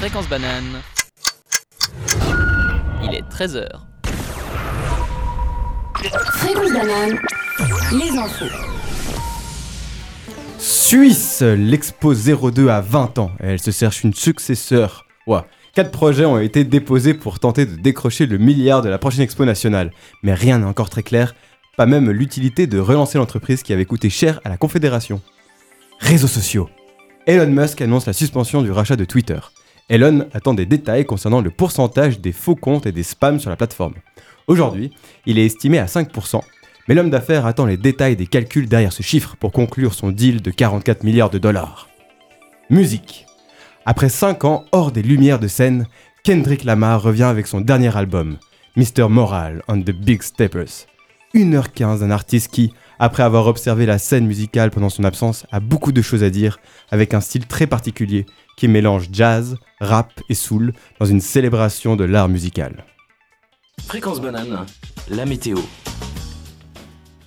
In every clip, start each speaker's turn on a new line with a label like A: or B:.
A: Fréquence banane. Il est 13h.
B: Fréquence banane, les infos.
C: Suisse, l'Expo 02 a 20 ans et elle se cherche une successeur. Ouah. Quatre projets ont été déposés pour tenter de décrocher le milliard de la prochaine Expo nationale. Mais rien n'est encore très clair, pas même l'utilité de relancer l'entreprise qui avait coûté cher à la Confédération. Réseaux sociaux. Elon Musk annonce la suspension du rachat de Twitter. Elon attend des détails concernant le pourcentage des faux comptes et des spams sur la plateforme. Aujourd'hui, il est estimé à 5%, mais l'homme d'affaires attend les détails des calculs derrière ce chiffre pour conclure son deal de 44 milliards de dollars. Musique. Après 5 ans hors des lumières de scène, Kendrick Lamar revient avec son dernier album, Mr. Moral and the Big Steppers. 1h15 d'un artiste qui, après avoir observé la scène musicale pendant son absence, a beaucoup de choses à dire, avec un style très particulier qui mélange jazz, rap et soul dans une célébration de l'art musical.
D: Fréquence banane, la météo.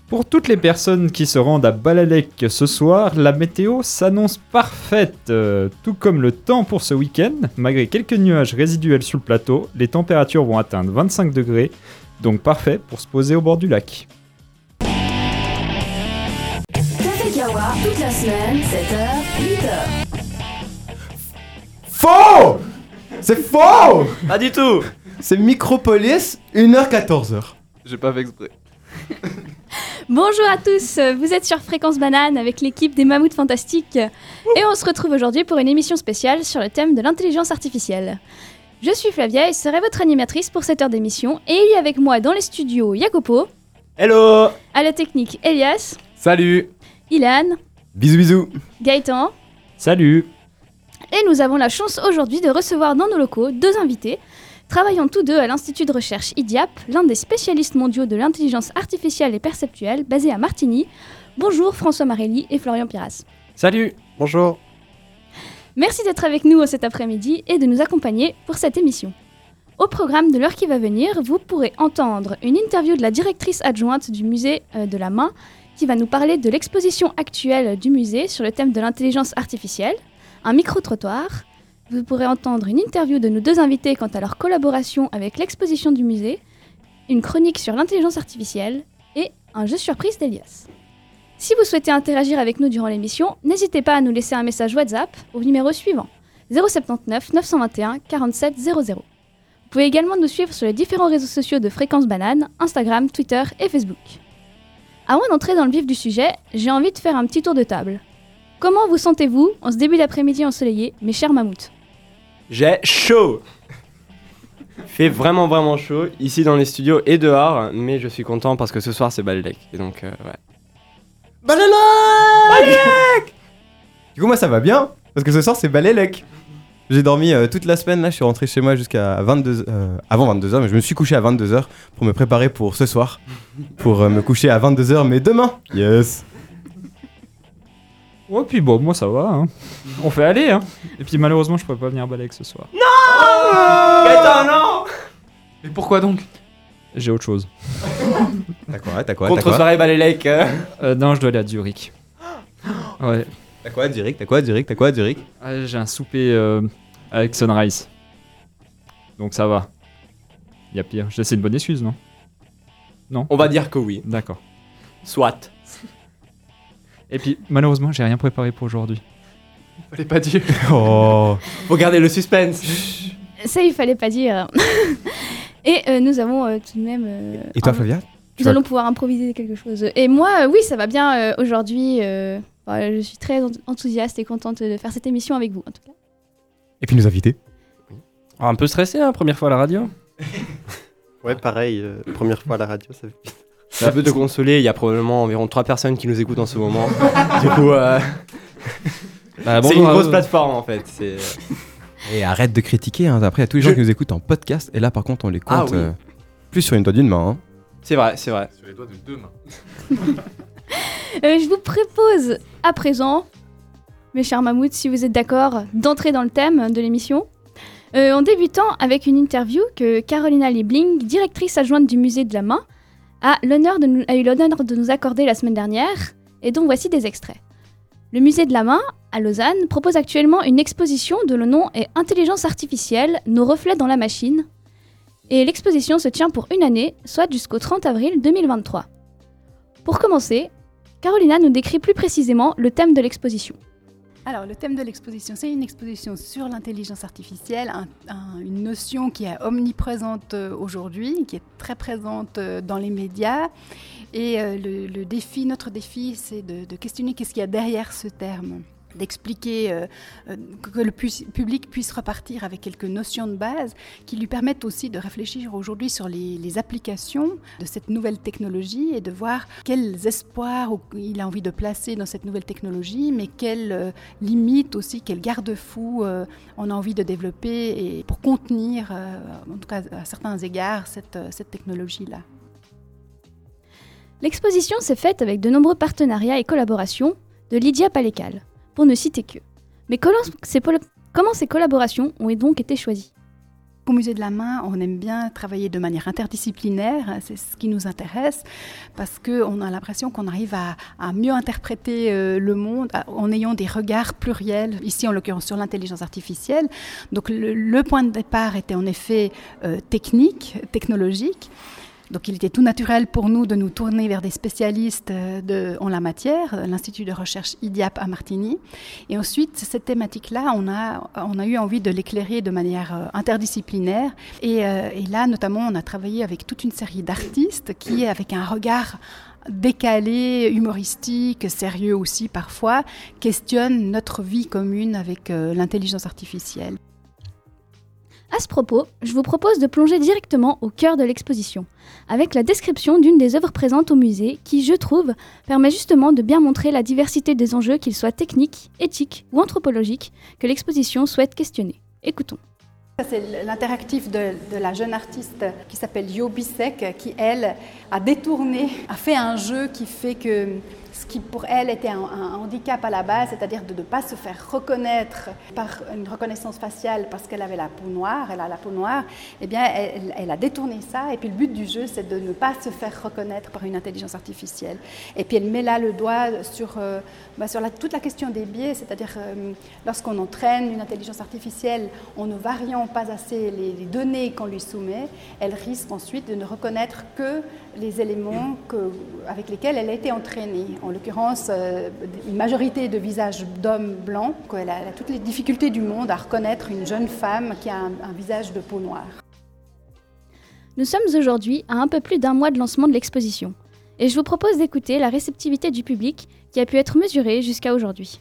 E: Pour toutes les personnes qui se rendent à Balalek ce soir, la météo s'annonce parfaite. Euh, tout comme le temps pour ce week-end, malgré quelques nuages résiduels sur le plateau, les températures vont atteindre 25 degrés, donc parfait pour se poser au bord du lac.
B: Café Kawa, toute la semaine, 7h, 8h.
C: Faux! C'est faux!
F: Pas du tout.
C: C'est Micropolis, 1h14h.
F: J'ai pas fait exprès.
G: Bonjour à tous, vous êtes sur Fréquence Banane avec l'équipe des Mammouths Fantastiques. Et on se retrouve aujourd'hui pour une émission spéciale sur le thème de l'intelligence artificielle. Je suis Flavia et serai votre animatrice pour cette heure d'émission. Et il y a avec moi dans les studios Jacopo,
F: Hello.
G: À la technique Elias,
F: Salut.
G: Ilan,
C: Bisous bisous.
G: Gaëtan.
E: Salut
G: et nous avons la chance aujourd'hui de recevoir dans nos locaux deux invités travaillant tous deux à l'Institut de recherche IDIAP, l'un des spécialistes mondiaux de l'intelligence artificielle et perceptuelle basé à Martigny. Bonjour François Marelli et Florian Piras.
F: Salut Bonjour
G: Merci d'être avec nous cet après-midi et de nous accompagner pour cette émission. Au programme de l'heure qui va venir, vous pourrez entendre une interview de la directrice adjointe du musée euh, de la main qui va nous parler de l'exposition actuelle du musée sur le thème de l'intelligence artificielle, un micro-trottoir. Vous pourrez entendre une interview de nos deux invités quant à leur collaboration avec l'exposition du musée, une chronique sur l'intelligence artificielle et un jeu surprise d'Elias. Si vous souhaitez interagir avec nous durant l'émission, n'hésitez pas à nous laisser un message WhatsApp au numéro suivant 079 921 47 00. Vous pouvez également nous suivre sur les différents réseaux sociaux de Fréquence Banane, Instagram, Twitter et Facebook. Avant d'entrer dans le vif du sujet, j'ai envie de faire un petit tour de table. Comment vous sentez-vous en ce début d'après-midi ensoleillé, mes chers mammouths?
F: J'ai chaud. Il fait vraiment vraiment chaud, ici dans les studios et dehors, mais je suis content parce que ce soir c'est Balélec, et donc euh, ouais.
C: Balélec Du coup moi ça va bien, parce que ce soir c'est Balélec. J'ai dormi euh, toute la semaine, là je suis rentré chez moi jusqu'à 22 euh, avant 22h, mais je me suis couché à 22h pour me préparer pour ce soir, pour euh, me coucher à 22h, mais demain. Yes
E: Ouais, puis bon, moi ça va, hein. on fait aller. Hein. Et puis malheureusement, je pourrais pas venir à ce soir.
F: Gaëtan, non
E: Et pourquoi donc? J'ai autre chose.
C: T'as quoi T'as quoi T'as
F: Contre
C: quoi?
F: soirée Balélec euh.
E: Euh, non, je dois aller à Zurich. Ouais.
C: T'as quoi Zurich? T'as quoi Zurich? T'as quoi Zurich?
E: Ah, J'ai un souper euh, avec Sunrise. Donc ça va. Y a pire. C'est une bonne excuse, non? Non?
F: On va dire que oui.
E: D'accord.
F: Soit.
E: Et puis malheureusement, j'ai rien préparé pour aujourd'hui.
F: Fallait pas dire.
C: Oh
F: Faut garder le suspense.
G: Ça, il fallait pas dire. et euh, nous avons euh, tout de même. euh,
C: Et toi Flavia
G: Nous allons pouvoir improviser quelque chose. Et moi, euh, oui, ça va bien euh, aujourd'hui. euh, bah, je suis très ent- enthousiaste et contente de faire cette émission avec vous, en tout cas.
C: Et puis nous invités
H: Un peu stressé, hein, première fois à la radio
I: Ouais, pareil, euh, première fois à la radio, ça fait
F: Ça peut te consoler, il y a probablement environ 3 personnes qui nous écoutent en ce moment. du coup, euh,
H: Bah,
F: c'est une grosse plateforme en fait. C'est...
C: Et arrête de critiquer, hein. après il y a tous les gens
F: Je-
C: qui nous écoutent en podcast, et là par contre on les
F: Ah
C: compte
F: oui.
C: euh, plus sur une doigt d'une main. hein.
F: c'est vrai, c'est vrai.
J: Sur les doigts de deux mains.
G: Euh, je vous propose à présent, mes chers mammouths, si vous êtes d'accord, d'entrer dans le thème de l'émission. Euh, en débutant avec une interview que Carolina Liebling, directrice adjointe du musée de la main, a, de a eu l'honneur de nous accorder la semaine dernière, et dont voici des extraits. Le musée de la main à Lausanne, propose actuellement une exposition dont le nom est Intelligence artificielle, nos reflets dans la machine. Et l'exposition se tient pour une année, soit jusqu'au 30 avril 2023. Pour commencer, Carolina nous décrit plus précisément le thème de l'exposition.
A: Alors, le thème de l'exposition, c'est une exposition sur l'intelligence artificielle, un- un- une notion qui est omniprésente euh, aujourd'hui, qui est très présente euh, dans les médias. Et euh, le défi, notre défi, c'est de, de questionner qu'est-ce qu'il y a derrière ce terme d'expliquer euh, euh, que le pu- public puisse repartir avec quelques notions de base qui lui permettent aussi de réfléchir aujourd'hui sur les, applications de cette nouvelle technologie et de voir quels espoirs il a envie de placer dans cette nouvelle technologie, mais quelles euh, limites aussi, quels garde-fous on a envie de développer et pour contenir, en tout cas à certains égards, cette, cette technologie-là.
G: L'exposition s'est faite avec de nombreux partenariats et collaborations de Lydia Palécal, pour ne citer que. Mais comment ces, pol- comment ces collaborations ont donc été choisies?
A: Au musée de la main, on aime bien travailler de manière interdisciplinaire, c'est ce qui nous intéresse, parce qu'on a l'impression qu'on arrive à, à mieux interpréter euh, le monde en ayant des regards pluriels, ici en l'occurrence sur l'intelligence artificielle. Donc le, le point de départ était en effet euh, technique, technologique. Donc il était tout naturel pour nous de nous tourner vers des spécialistes euh, en la matière, euh, l'Institut de recherche IDIAP à Martigny. Et ensuite, cette thématique-là, on a, eu envie de l'éclairer de manière euh, interdisciplinaire. Et, là, notamment, on a travaillé avec toute une série d'artistes qui, avec un regard décalé, humoristique, sérieux aussi parfois, questionnent notre vie commune avec l'intelligence artificielle.
G: À ce propos, je vous propose de plonger directement au cœur de l'exposition, avec la description d'une des œuvres présentes au musée qui, je trouve, permet justement de bien montrer la diversité des enjeux, qu'ils soient techniques, éthiques ou anthropologiques, que l'exposition souhaite questionner. Écoutons.
A: C'est l'interactif de, de la jeune artiste qui s'appelle Yo Bisek, qui, elle, a détourné, a fait un jeu qui fait que ce qui pour elle était un, handicap à la base, c'est-à-dire de ne pas se faire reconnaître par une reconnaissance faciale parce qu'elle avait la peau noire, elle a la peau noire, eh bien, elle, a détourné ça. Et puis le but du jeu, c'est de ne pas se faire reconnaître par une intelligence artificielle. Et puis elle met là le doigt sur, euh, bah, toute la question des biais, c'est-à-dire euh, lorsqu'on entraîne une intelligence artificielle en ne variant pas assez les, données qu'on lui soumet, elle risque ensuite de ne reconnaître que les éléments avec lesquels elle a été entraînée. En l'occurrence, euh, une majorité de visages d'hommes blancs, qu'elle a, toutes les difficultés du monde à reconnaître une jeune femme qui a un visage de peau noire.
G: Nous sommes aujourd'hui à un peu plus d'un mois de lancement de l'exposition, et je vous propose d'écouter la réceptivité du public qui a pu être mesurée jusqu'à aujourd'hui.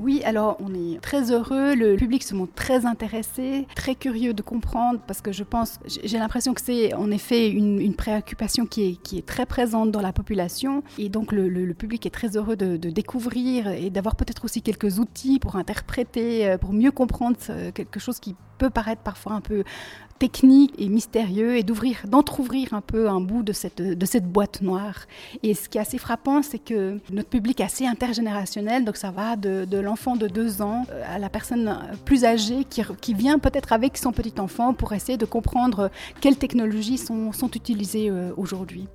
A: Oui, alors on est très heureux, le public se montre très intéressé, très curieux de comprendre, parce que je pense, j'ai l'impression que c'est en effet une, préoccupation qui est, très présente dans la population, et donc le, public est très heureux de, de découvrir et d'avoir peut-être aussi quelques outils pour interpréter, euh, pour mieux comprendre euh, quelque chose qui peut paraître parfois un peu technique et mystérieux, et d'ouvrir, d'entrouvrir un peu un bout de cette, de cette boîte noire. Et ce qui est assez frappant, c'est que notre public est assez intergénérationnel, donc ça va de, l'enfant de deux ans euh, à la personne plus âgée qui, qui vient peut-être avec son petit enfant pour essayer de comprendre quelles technologies sont, sont utilisées euh, aujourd'hui.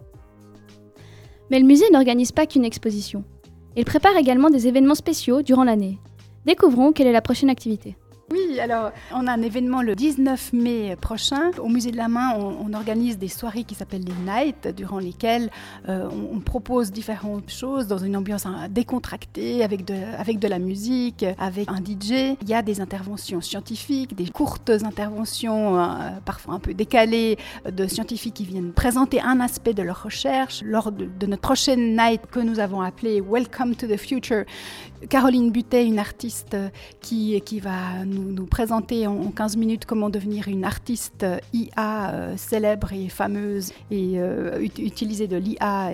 G: Mais le musée n'organise pas qu'une exposition. Il prépare également des événements spéciaux durant l'année. Découvrons quelle est la prochaine activité.
A: Oui, alors on a un événement le 19 mai prochain. Au Musée de la Main, on, organise des soirées qui s'appellent les Nights, durant lesquelles euh, on, propose différentes choses dans une ambiance hein, décontractée, avec de, avec de la musique, avec un DJ. Il y a des interventions scientifiques, des courtes interventions, euh, parfois un peu décalées, de scientifiques qui viennent présenter un aspect de leur recherche. Lors de notre prochaine night que nous avons appelée Welcome to the Future, Caroline Butet, une artiste euh, qui, qui va nous, nous présenter en, en 15 minutes comment devenir une artiste euh, IA euh, célèbre et fameuse et ut- utiliser de l'IA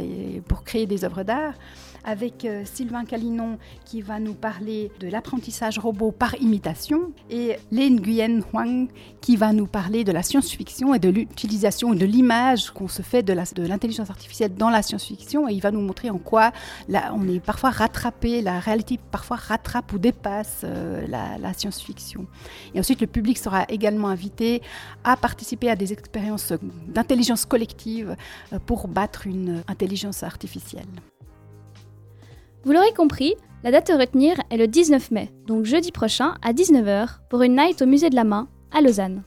A: pour créer des œuvres d'art. Avec euh, Sylvain Calinon qui va nous parler de l'apprentissage robot par imitation et Lin Nguyen Huang qui va nous parler de la science-fiction et de l'utilisation de l'image qu'on se fait de l'intelligence artificielle dans la science-fiction et il va nous montrer en quoi on est parfois rattrapé, la réalité parfois rattrape ou dépasse euh, la, la science-fiction. Et ensuite, le public sera également invité à participer à des expériences d'intelligence collective euh, pour battre une intelligence artificielle.
G: Vous l'aurez compris, La date à retenir est le 19 mai, donc jeudi prochain à 19h, pour une night au musée de la main à Lausanne.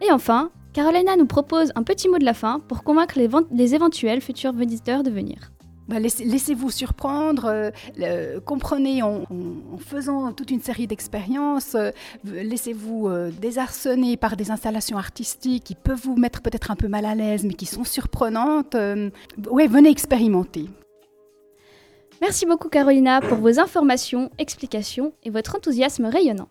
G: Et enfin, Carolina nous propose un petit mot de la fin pour convaincre les, vent- les éventuels futurs visiteurs de venir.
A: Bah, laissez- Laissez-vous surprendre, euh, comprenez en, faisant toute une série d'expériences, euh, laissez-vous euh, désarçonner par des installations artistiques qui peuvent vous mettre peut-être un peu mal à l'aise, mais qui sont surprenantes. ouais, venez expérimenter.
G: Merci beaucoup Carolina pour vos informations, explications et votre enthousiasme rayonnant.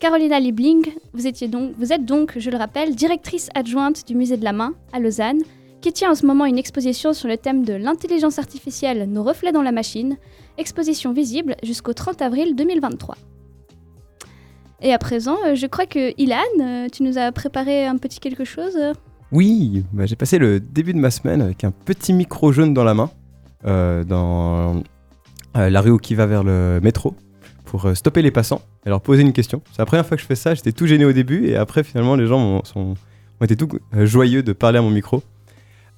G: Carolina Liebling, vous, êtes donc, je le rappelle, directrice adjointe du musée de la main à Lausanne, qui tient en ce moment une exposition sur le thème de l'intelligence artificielle, nos reflets dans la machine, exposition visible jusqu'au 30 avril 2023. Et à présent, euh, je crois que Ilan, euh, tu nous as préparé un petit quelque chose. euh?
C: Oui, bah, j'ai passé le début de ma semaine avec un petit micro jaune dans la main, dans la rue qui va vers le métro, pour euh, stopper les passants et leur poser une question. C'est la première fois que je fais ça, j'étais tout gêné au début, et après finalement les gens m'ont- sont- ont été tout euh, joyeux de parler à mon micro.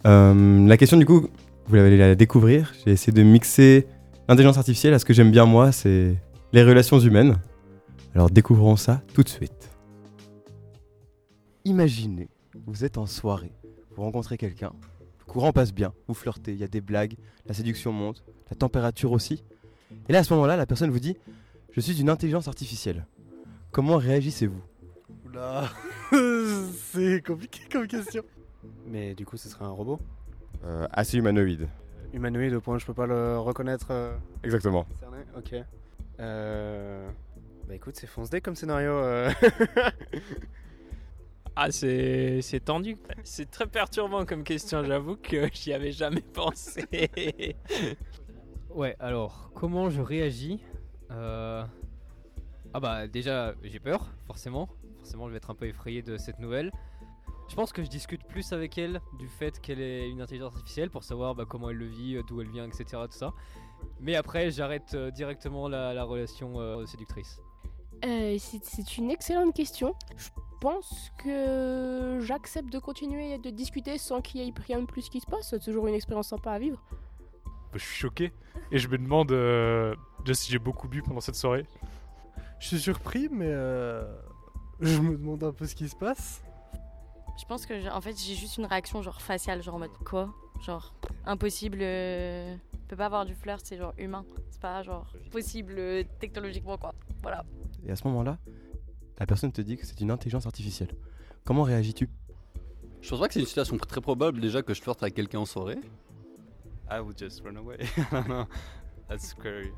C: Euh, la question du coup, vous allez la découvrir, j'ai essayé de mixer l'intelligence artificielle à ce que j'aime bien moi, c'est les relations humaines. Alors découvrons ça tout de suite. Imaginez, vous êtes en soirée, vous rencontrez quelqu'un, le courant passe bien, vous flirtez, il y a des blagues, la séduction monte, la température aussi. Et là, à ce moment-là, la personne vous dit Je suis une intelligence artificielle. Comment réagissez-vous?
I: Oula, c'est compliqué comme question. Mais du coup, ce serait un robot?
C: Euh, Assez humanoïde.
I: Humanoïde au point où je peux pas le reconnaître euh,
C: Exactement.
I: Ok. Euh... Bah écoute, c'est fonce-dé comme scénario. euh.
K: Ah, c'est c'est tendu. C'est très perturbant comme question, j'avoue que j'y avais jamais pensé.
L: Ouais, alors, comment je réagis Euh, Ah bah déjà, j'ai peur, forcément. Forcément, je vais être un peu effrayé de cette nouvelle. Je pense que je discute plus avec elle du fait qu'elle est une intelligence artificielle pour savoir bah, comment elle le vit, euh, d'où elle vient, etc. Tout ça. Mais après, j'arrête euh, directement la, la relation séductrice.
M: C'est une excellente question. Je pense que j'accepte de continuer de discuter sans qu'il y ait rien de plus qui se passe. C'est toujours une expérience sympa à vivre.
J: Je suis choqué et je me demande euh, déjà si j'ai beaucoup bu pendant cette soirée.
I: Je suis surpris, mais euh, je me demande un peu ce qui se passe.
N: Je pense que j'ai- en fait j'ai juste une réaction genre faciale, genre en mode quoi? Genre impossible, euh, peut pas avoir du flirt, c'est genre humain. C'est pas genre possible euh, technologiquement quoi. Voilà.
C: Et à ce moment-là, la personne te dit que c'est une intelligence artificielle. Comment réagis-tu?
O: Je pense pas que c'est une situation très probable déjà que je flirte avec quelqu'un en soirée.
P: I would just run away. no, that's scary.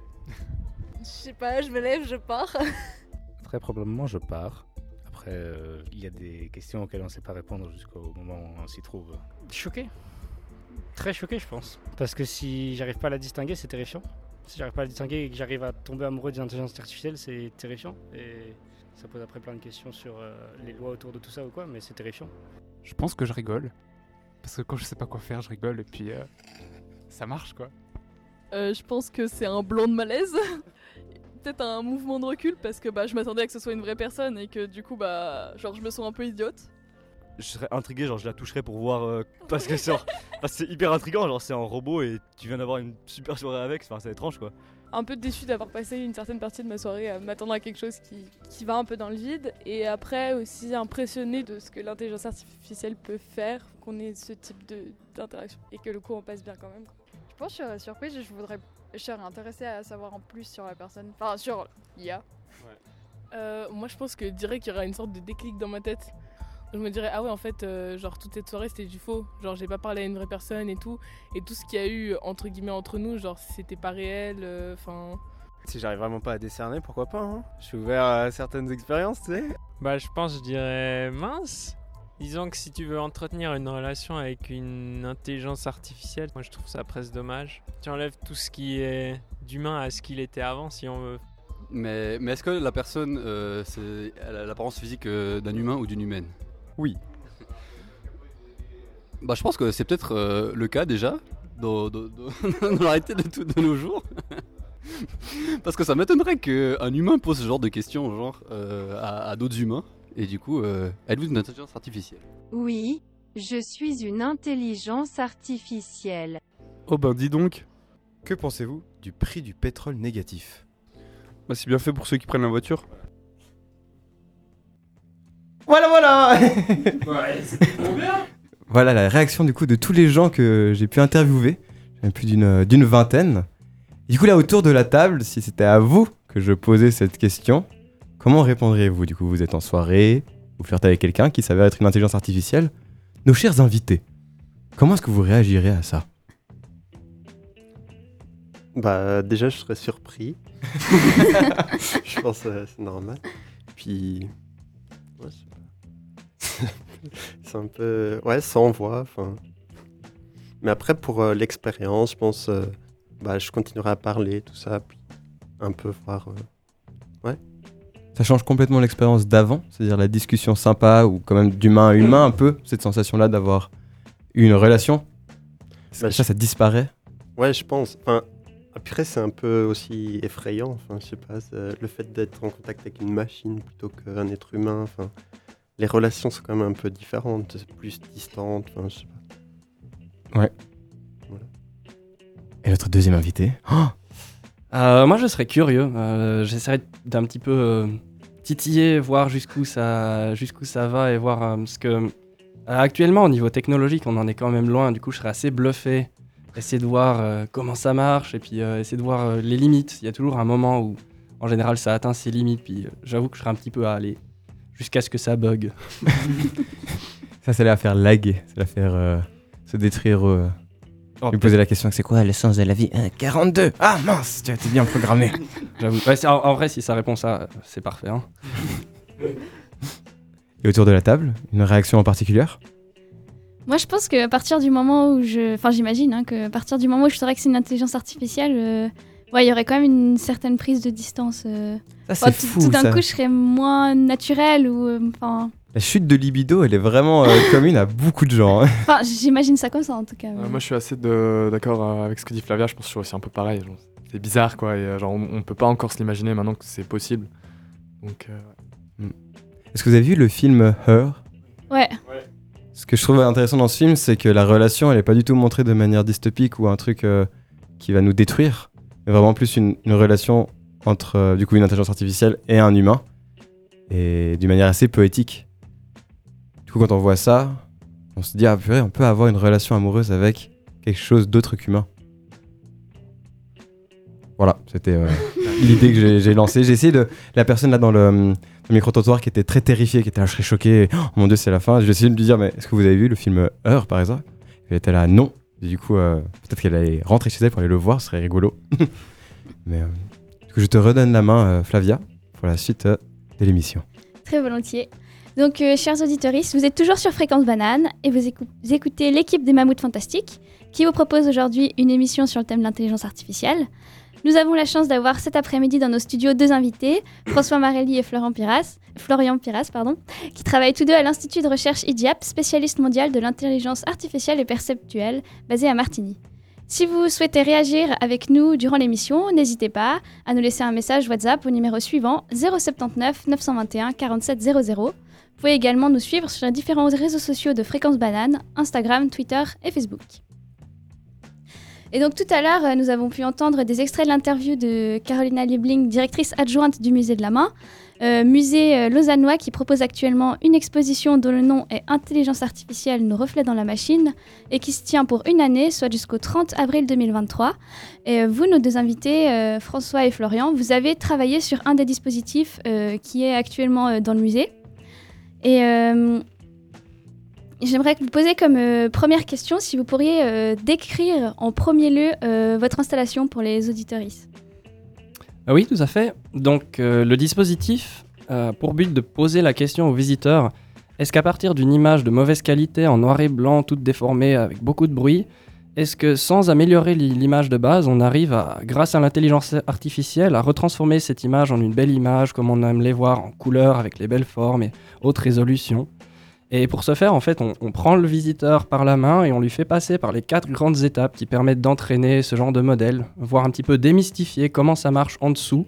Q: Je sais pas, je me lève, je pars.
R: Très probablement, je pars. Après, euh, il y a des questions auxquelles on ne sait pas répondre jusqu'au moment où on s'y trouve.
S: Choqué. Très choqué, je pense. Parce que si j'arrive pas à la distinguer, c'est terrifiant. Si j'arrive pas à la distinguer et que j'arrive à tomber amoureux d'une intelligence artificielle, c'est terrifiant. Et ça pose après plein de questions sur euh, les lois autour de tout ça ou quoi, mais c'est terrifiant.
J: Je pense que je rigole. Parce que quand je sais pas quoi faire, je rigole et puis euh, ça marche quoi.
Q: Euh, je pense que c'est un blanc de malaise. Peut-être un mouvement de recul parce que bah, je m'attendais à que ce soit une vraie personne et que du coup, bah, genre, je me sens un peu idiote.
T: je serais intrigué, genre je la toucherais pour voir. euh, parce que c'est hyper intriguant, genre c'est un robot et tu viens d'avoir une super soirée avec, enfin c'est étrange quoi.
Q: Un peu déçu d'avoir passé une certaine partie de ma soirée à m'attendre à quelque chose qui, qui va un peu dans le vide. Et après aussi impressionné de ce que l'intelligence artificielle peut faire, qu'on ait ce type de- d'interaction et que le coup on passe bien quand même. quoi.
U: Je pense que je serais surprise et je voudrais. Je serais intéressée à savoir en plus sur la personne. Enfin, sur l'IA.
M: Euh, moi, je pense que direct, il y aura une sorte de déclic dans ma tête. Je me dirais, ah ouais, en fait, euh, genre, toute cette soirée, c'était du faux. Genre, j'ai pas parlé à une vraie personne et tout. Et tout ce qu'il y a eu, entre guillemets, entre nous, genre, c'était pas réel. euh, Enfin.
I: Si j'arrive vraiment pas à décerner, pourquoi pas hein Je suis ouvert à certaines expériences, tu sais.
K: Bah, je pense, je dirais mince. Disons que si tu veux entretenir une relation avec une intelligence artificielle, moi je trouve ça presque dommage. Tu enlèves tout ce qui est d'humain à ce qu'il était avant, si on veut.
O: Mais, mais est-ce que la personne, euh, c'est, elle a l'apparence physique euh, d'un humain ou d'une humaine?
C: Oui.
O: Bah, je pense que c'est peut-être euh, le cas déjà, dans, dans, dans- dans la réalité de, tout- de nos jours. Parce que ça m'étonnerait qu'un humain pose ce genre de questions genre, euh, à, à d'autres humains. Et du coup, euh, êtes-vous une intelligence artificielle?
V: Oui, je suis une intelligence artificielle.
C: Oh ben dis donc Que pensez-vous du prix du pétrole négatif?
W: Bah, c'est bien fait pour ceux qui prennent la voiture.
C: Voilà, voilà
E: Ouais, c'est trop bien
C: Voilà la réaction du coup de tous les gens que j'ai pu interviewer. J'en ai plus d'une d'une vingtaine. Du coup là autour de la table, si c'était à vous que je posais cette question, comment répondriez-vous Du coup vous êtes en soirée, vous flirtez avec quelqu'un qui s'avère être une intelligence artificielle. Nos chers invités, comment est-ce que vous réagirez à ça?
I: Bah, déjà, je serais surpris. je pense que c'est normal. Puis. Ouais, c'est un peu. Ouais, sans voix. Mais après, pour euh, l'expérience, je pense. euh, bah, je continuerai à parler, tout ça. Puis un peu voir. euh, Ouais.
C: Ça change complètement l'expérience d'avant, c'est-à-dire la discussion sympa ou quand même d'humain à humain un peu, cette sensation-là d'avoir une relation.
I: Bah,
C: ça, ça disparaît?
I: Ouais, je pense. Enfin, après, c'est un peu aussi effrayant. Enfin, je sais pas, le fait d'être en contact avec une machine plutôt qu'un être humain. Enfin, les relations sont quand même un peu différentes, plus distantes. Enfin, je sais pas.
C: Ouais. Et notre deuxième invité? Oh
H: Euh, moi, je serais curieux. Euh, J'essaierais d'un petit peu euh, titiller, voir jusqu'où ça, jusqu'où ça va et voir euh, parce que euh, actuellement, au niveau technologique, on en est quand même loin. Du coup, je serais assez bluffé. Essayer de voir euh, comment ça marche et puis euh, essayer de voir euh, les limites. Il y a toujours un moment où, en général, ça atteint ses limites. Puis euh, j'avoue que je serais un petit peu à aller jusqu'à ce que ça bug.
C: Ça, c'est la faire laguer, c'est la faire euh, se détruire. euh,
H: Oh,
C: lui poser la question c'est quoi le sens de la vie Euh, 42 Ah mince, tu as été bien programmé.
H: J'avoue. Ouais, en, en vrai, si ça répond ça, c'est parfait. hein.
C: Et autour de la table, une réaction en particulier
G: Moi, je pense qu'à partir du moment où je. Enfin, j'imagine hein, qu'à partir du moment où je saurais que c'est une intelligence artificielle, euh, ouais, il y aurait quand même une certaine prise de distance. euh.
C: Ça, c'est
G: Enfin, tout-
C: fou,
G: Tout d'un coup, je serais moins naturelle ou. euh, Enfin,
C: La chute de libido, elle est vraiment euh, commune à beaucoup de gens. hein.
G: enfin, j'imagine ça comme ça en tout cas.
X: Euh, moi, je suis assez de- d'accord euh, avec ce que dit Flavia. Je pense que je suis aussi un peu pareil. genre, C'est bizarre, quoi. Et, euh, genre, on, on peut pas encore se l'imaginer maintenant que c'est possible. Donc, euh, ouais.
C: Est-ce que vous avez vu le film Her?
G: Ouais.
C: Ce que je trouve intéressant dans ce film, c'est que la relation, elle est pas du tout montrée de manière dystopique ou un truc euh, qui va nous détruire, mais vraiment plus une, une relation entre euh, du coup une intelligence artificielle et un humain, et d'une manière assez poétique. Du coup, quand on voit ça, on se dit ah purée, on peut avoir une relation amoureuse avec quelque chose d'autre qu'humain. Voilà, c'était euh, l'idée que j'ai- lancée. J'ai essayé de. La personne là dans le, le micro-trottoir qui était très terrifiée, qui était là, je serais choqué, oh mon dieu, c'est la fin. J'ai essayé de lui dire, mais est-ce que vous avez vu le film Heure par exemple? Elle était là, non. Et du coup, euh, peut-être qu'elle allait rentrer chez elle pour aller le voir, ce serait rigolo. mais euh, du coup, je te redonne la main, euh, Flavia, pour la suite euh, de l'émission.
G: Très volontiers. Donc, euh, chers auditeurs, vous êtes toujours sur Fréquence Banane et vous, écou- vous écoutez l'équipe des Mammouths Fantastiques qui vous propose aujourd'hui une émission sur le thème de l'intelligence artificielle. Nous avons la chance d'avoir cet après-midi dans nos studios deux invités, François Marelli et Florian Piras, Florian Piras pardon, qui travaillent tous deux à l'Institut de recherche IDIAP, spécialiste mondial de l'intelligence artificielle et perceptuelle, basé à Martigny. Si vous souhaitez réagir avec nous durant l'émission, n'hésitez pas à nous laisser un message WhatsApp au numéro suivant 079 921 47 00. Vous pouvez également nous suivre sur les différents réseaux sociaux de Fréquence Banane, Instagram, Twitter et Facebook. Et donc tout à l'heure, euh, nous avons pu entendre des extraits de l'interview de Carolina Liebling, directrice adjointe du musée de la main, euh, musée euh, lausannois qui propose actuellement une exposition dont le nom est Intelligence artificielle, nos reflets dans la machine, et qui se tient pour une année, soit jusqu'au 30 avril 2023. Et vous, nos deux invités, François et Florian, vous avez travaillé sur un des dispositifs qui est actuellement dans le musée. Et euh, j'aimerais vous poser comme euh, première question si vous pourriez euh, décrire en premier lieu votre installation pour les auditeuristes.
H: Ah oui, tout à fait. Donc, le dispositif a pour but de poser la question aux visiteurs est-ce qu'à partir d'une image de mauvaise qualité, en noir et blanc, toute déformée, avec beaucoup de bruit, est-ce que sans améliorer li- l'image de base, on arrive, à, grâce à l'intelligence artificielle, à retransformer cette image en une belle image, comme on aime les voir, en couleur, avec les belles formes et haute résolution et pour ce faire, en fait, on, on prend le visiteur par la main et on lui fait passer par les quatre grandes étapes qui permettent d'entraîner ce genre de modèle, voire un petit peu démystifier comment ça marche en dessous.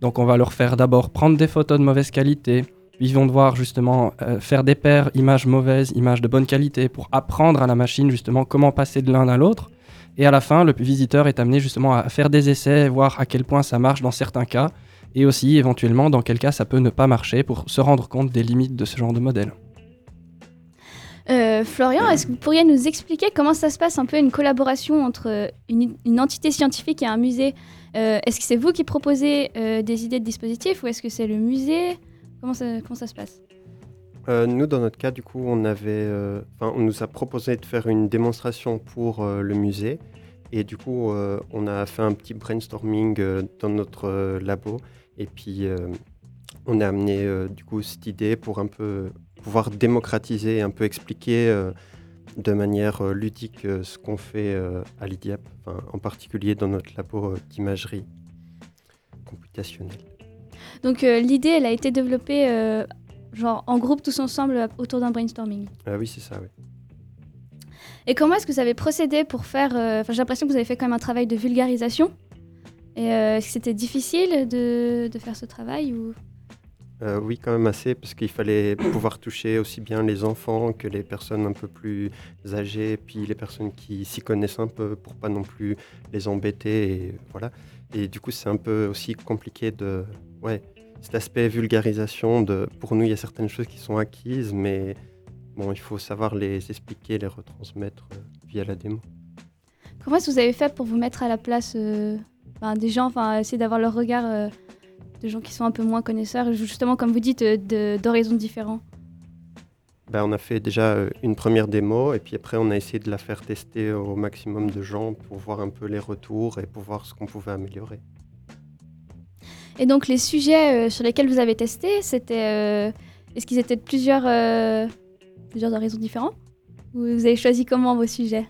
H: Donc on va leur faire d'abord prendre des photos de mauvaise qualité, ils vont devoir justement euh, faire des paires images mauvaises, images de bonne qualité pour apprendre à la machine justement comment passer de l'un à l'autre. Et à la fin, le visiteur est amené justement à faire des essais, voir à quel point ça marche dans certains cas. et aussi éventuellement dans quel cas ça peut ne pas marcher pour se rendre compte des limites de ce genre de modèle.
G: Euh, Florian, est-ce que vous pourriez nous expliquer comment ça se passe un peu une collaboration entre une, entité scientifique et un musée? Euh, Est-ce que c'est vous qui proposez des idées de dispositifs ou est-ce que c'est le musée? Comment ça, se passe?
I: Euh, nous, dans notre cas, du coup, on, avait, euh, on nous a proposé de faire une démonstration pour euh, le musée. Et du coup, on a fait un petit brainstorming dans notre labo. Et puis, on a amené du coup cette idée pour un peu pouvoir démocratiser un peu expliquer de manière ludique ce qu'on fait à l'IDIAP, en particulier dans notre labo d'imagerie computationnelle.
G: Donc euh, l'idée, elle a été développée euh, genre en groupe tous ensemble euh, autour d'un brainstorming.
I: Ah oui, c'est ça, oui.
G: Et comment est-ce que vous avez procédé pour faire Enfin, j'ai l'impression que vous avez fait quand même un travail de vulgarisation. Et est-ce que c'était difficile de, de faire ce travail ou?
I: Euh, oui, quand même assez, parce qu'il fallait pouvoir toucher aussi bien les enfants que les personnes un peu plus âgées, puis les personnes qui s'y connaissent un peu pour pas non plus les embêter. Et voilà. Et du coup, c'est un peu aussi compliqué de. Ouais, cet aspect vulgarisation. De, pour nous, il y a certaines choses qui sont acquises, mais bon, il faut savoir les expliquer, les retransmettre euh, via la démo.
G: Comment est-ce que vous avez fait pour vous mettre à la place euh, ben, des gens, enfin essayer d'avoir le regard euh, de gens qui sont un peu moins connaisseurs, justement comme vous dites, d'horizons différents?
I: Ben, on a fait déjà une première démo et puis après on a essayé de la faire tester au maximum de gens pour voir un peu les retours et pour voir ce qu'on pouvait améliorer.
G: Et donc les sujets euh, sur lesquels vous avez testé, c'était, euh, est-ce qu'ils étaient de plusieurs, euh, plusieurs horizons différents Ou vous avez choisi comment vos sujets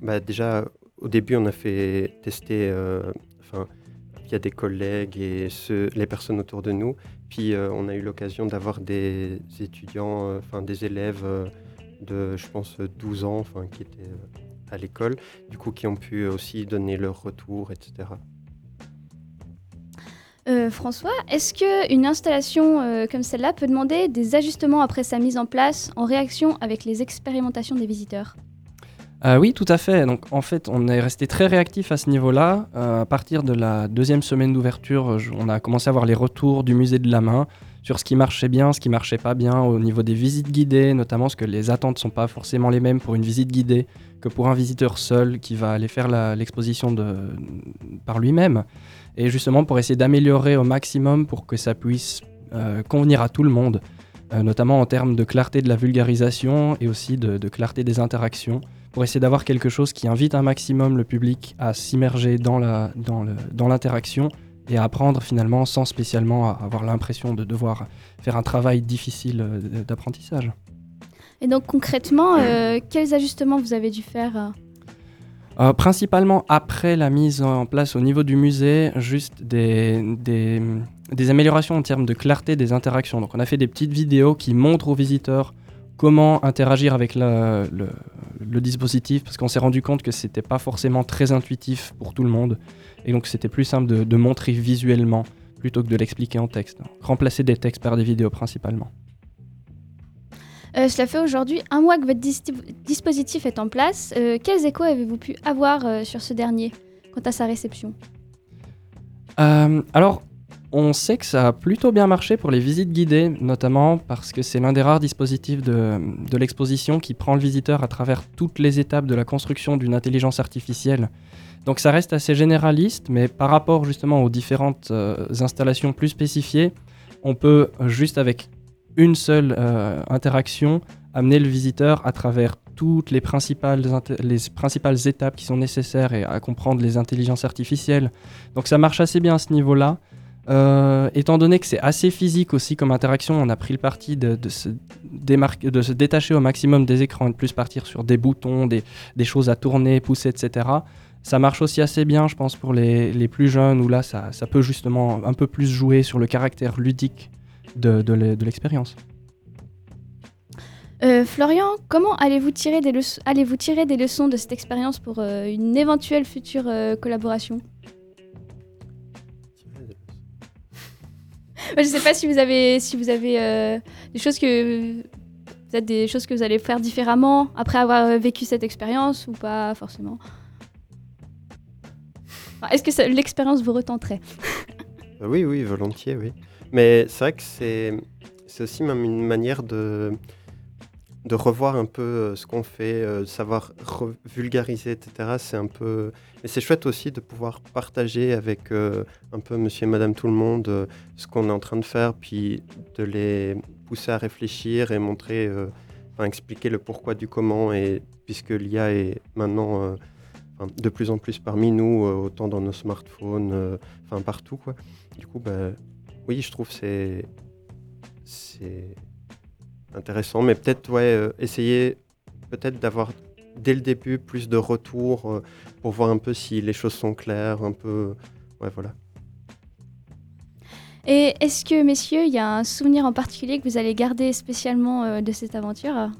I: Bah, déjà au début on a fait tester enfin, via des collègues et les personnes autour de nous. Puis on a eu l'occasion d'avoir des étudiants, enfin des élèves de je pense 12 ans enfin, qui étaient à l'école, du coup qui ont pu aussi donner leur retour, etc.
G: Euh, François, est-ce qu'une installation euh, comme celle-là peut demander des ajustements après sa mise en place en réaction avec les expérimentations des visiteurs?
H: Euh, oui, tout à fait. Donc, en fait, on est resté très réactif à ce niveau-là. Euh, à partir de la deuxième semaine d'ouverture, on a commencé à voir les retours du musée de la main sur ce qui marchait bien, ce qui marchait pas bien au niveau des visites guidées, notamment parce que les attentes sont pas forcément les mêmes pour une visite guidée que pour un visiteur seul qui va aller faire l'exposition par lui-même. Et justement pour essayer d'améliorer au maximum pour que ça puisse euh, convenir à tout le monde, euh, notamment en termes de clarté de la vulgarisation et aussi de, clarté des interactions, pour essayer d'avoir quelque chose qui invite un maximum le public à s'immerger dans l'interaction et à apprendre finalement sans spécialement avoir l'impression de devoir faire un travail difficile euh, d'apprentissage.
G: Et donc concrètement, quels ajustements vous avez dû faire euh
H: principalement après la mise en place au niveau du musée, juste des, des, améliorations en termes de clarté des interactions. Donc on a fait des petites vidéos qui montrent aux visiteurs comment interagir avec le, dispositif, parce qu'on s'est rendu compte que c'était pas forcément très intuitif pour tout le monde, et donc c'était plus simple de montrer visuellement plutôt que de l'expliquer en texte. Remplacer des textes par des vidéos principalement.
G: Euh, Cela fait aujourd'hui un mois que votre dis- dispositif est en place. Euh, quels échos avez-vous pu avoir euh, sur ce dernier quant à sa réception?
H: Alors, on sait que ça a plutôt bien marché pour les visites guidées, notamment parce que c'est l'un des rares dispositifs de, de l'exposition qui prend le visiteur à travers toutes les étapes de la construction d'une intelligence artificielle. Donc ça reste assez généraliste, mais par rapport justement aux différentes installations plus spécifiées, on peut juste avec une seule euh, interaction amener le visiteur à travers toutes les principales, les principales étapes qui sont nécessaires et à comprendre les intelligences artificielles. Donc ça marche assez bien à ce niveau-là. Euh, étant donné que c'est assez physique aussi comme interaction, on a pris le parti de, se de se détacher au maximum des écrans et de plus partir sur des boutons, des, des choses à tourner, pousser, etc. Ça marche aussi assez bien, je pense, pour les, les plus jeunes, où là, ça, ça peut justement un peu plus jouer sur le caractère ludique de, de l'e- de l'expérience.
G: Euh, Florian, comment allez-vous tirer, des leçons- allez-vous tirer des leçons de cette expérience pour euh, une éventuelle future euh, collaboration? Je ne sais pas si vous avez, si vous avez euh, des choses que peut-être des choses que vous allez faire différemment après avoir vécu cette expérience ou pas forcément? Enfin, Est-ce que l'expérience vous retenterait?
I: Oui, oui, volontiers, oui. Mais c'est vrai que c'est aussi même une manière de, de revoir un peu euh, ce qu'on fait, euh, de savoir vulgariser, etc. C'est un peu... Et c'est chouette aussi de pouvoir partager avec euh, un peu monsieur et madame tout le monde ce qu'on est en train de faire, puis de les pousser à réfléchir et montrer, enfin, expliquer le pourquoi du comment, et puisque l'IA est maintenant... de plus en plus parmi nous, autant dans nos smartphones, enfin partout quoi. Du coup, bah, oui, je trouve c'est c'est intéressant, mais peut-être ouais, euh, essayer peut-être d'avoir dès le début plus de retours euh, pour voir un peu si les choses sont claires, un peu, ouais voilà.
G: Et est-ce que, messieurs, il y a un souvenir en particulier que vous allez garder spécialement euh, de cette aventure?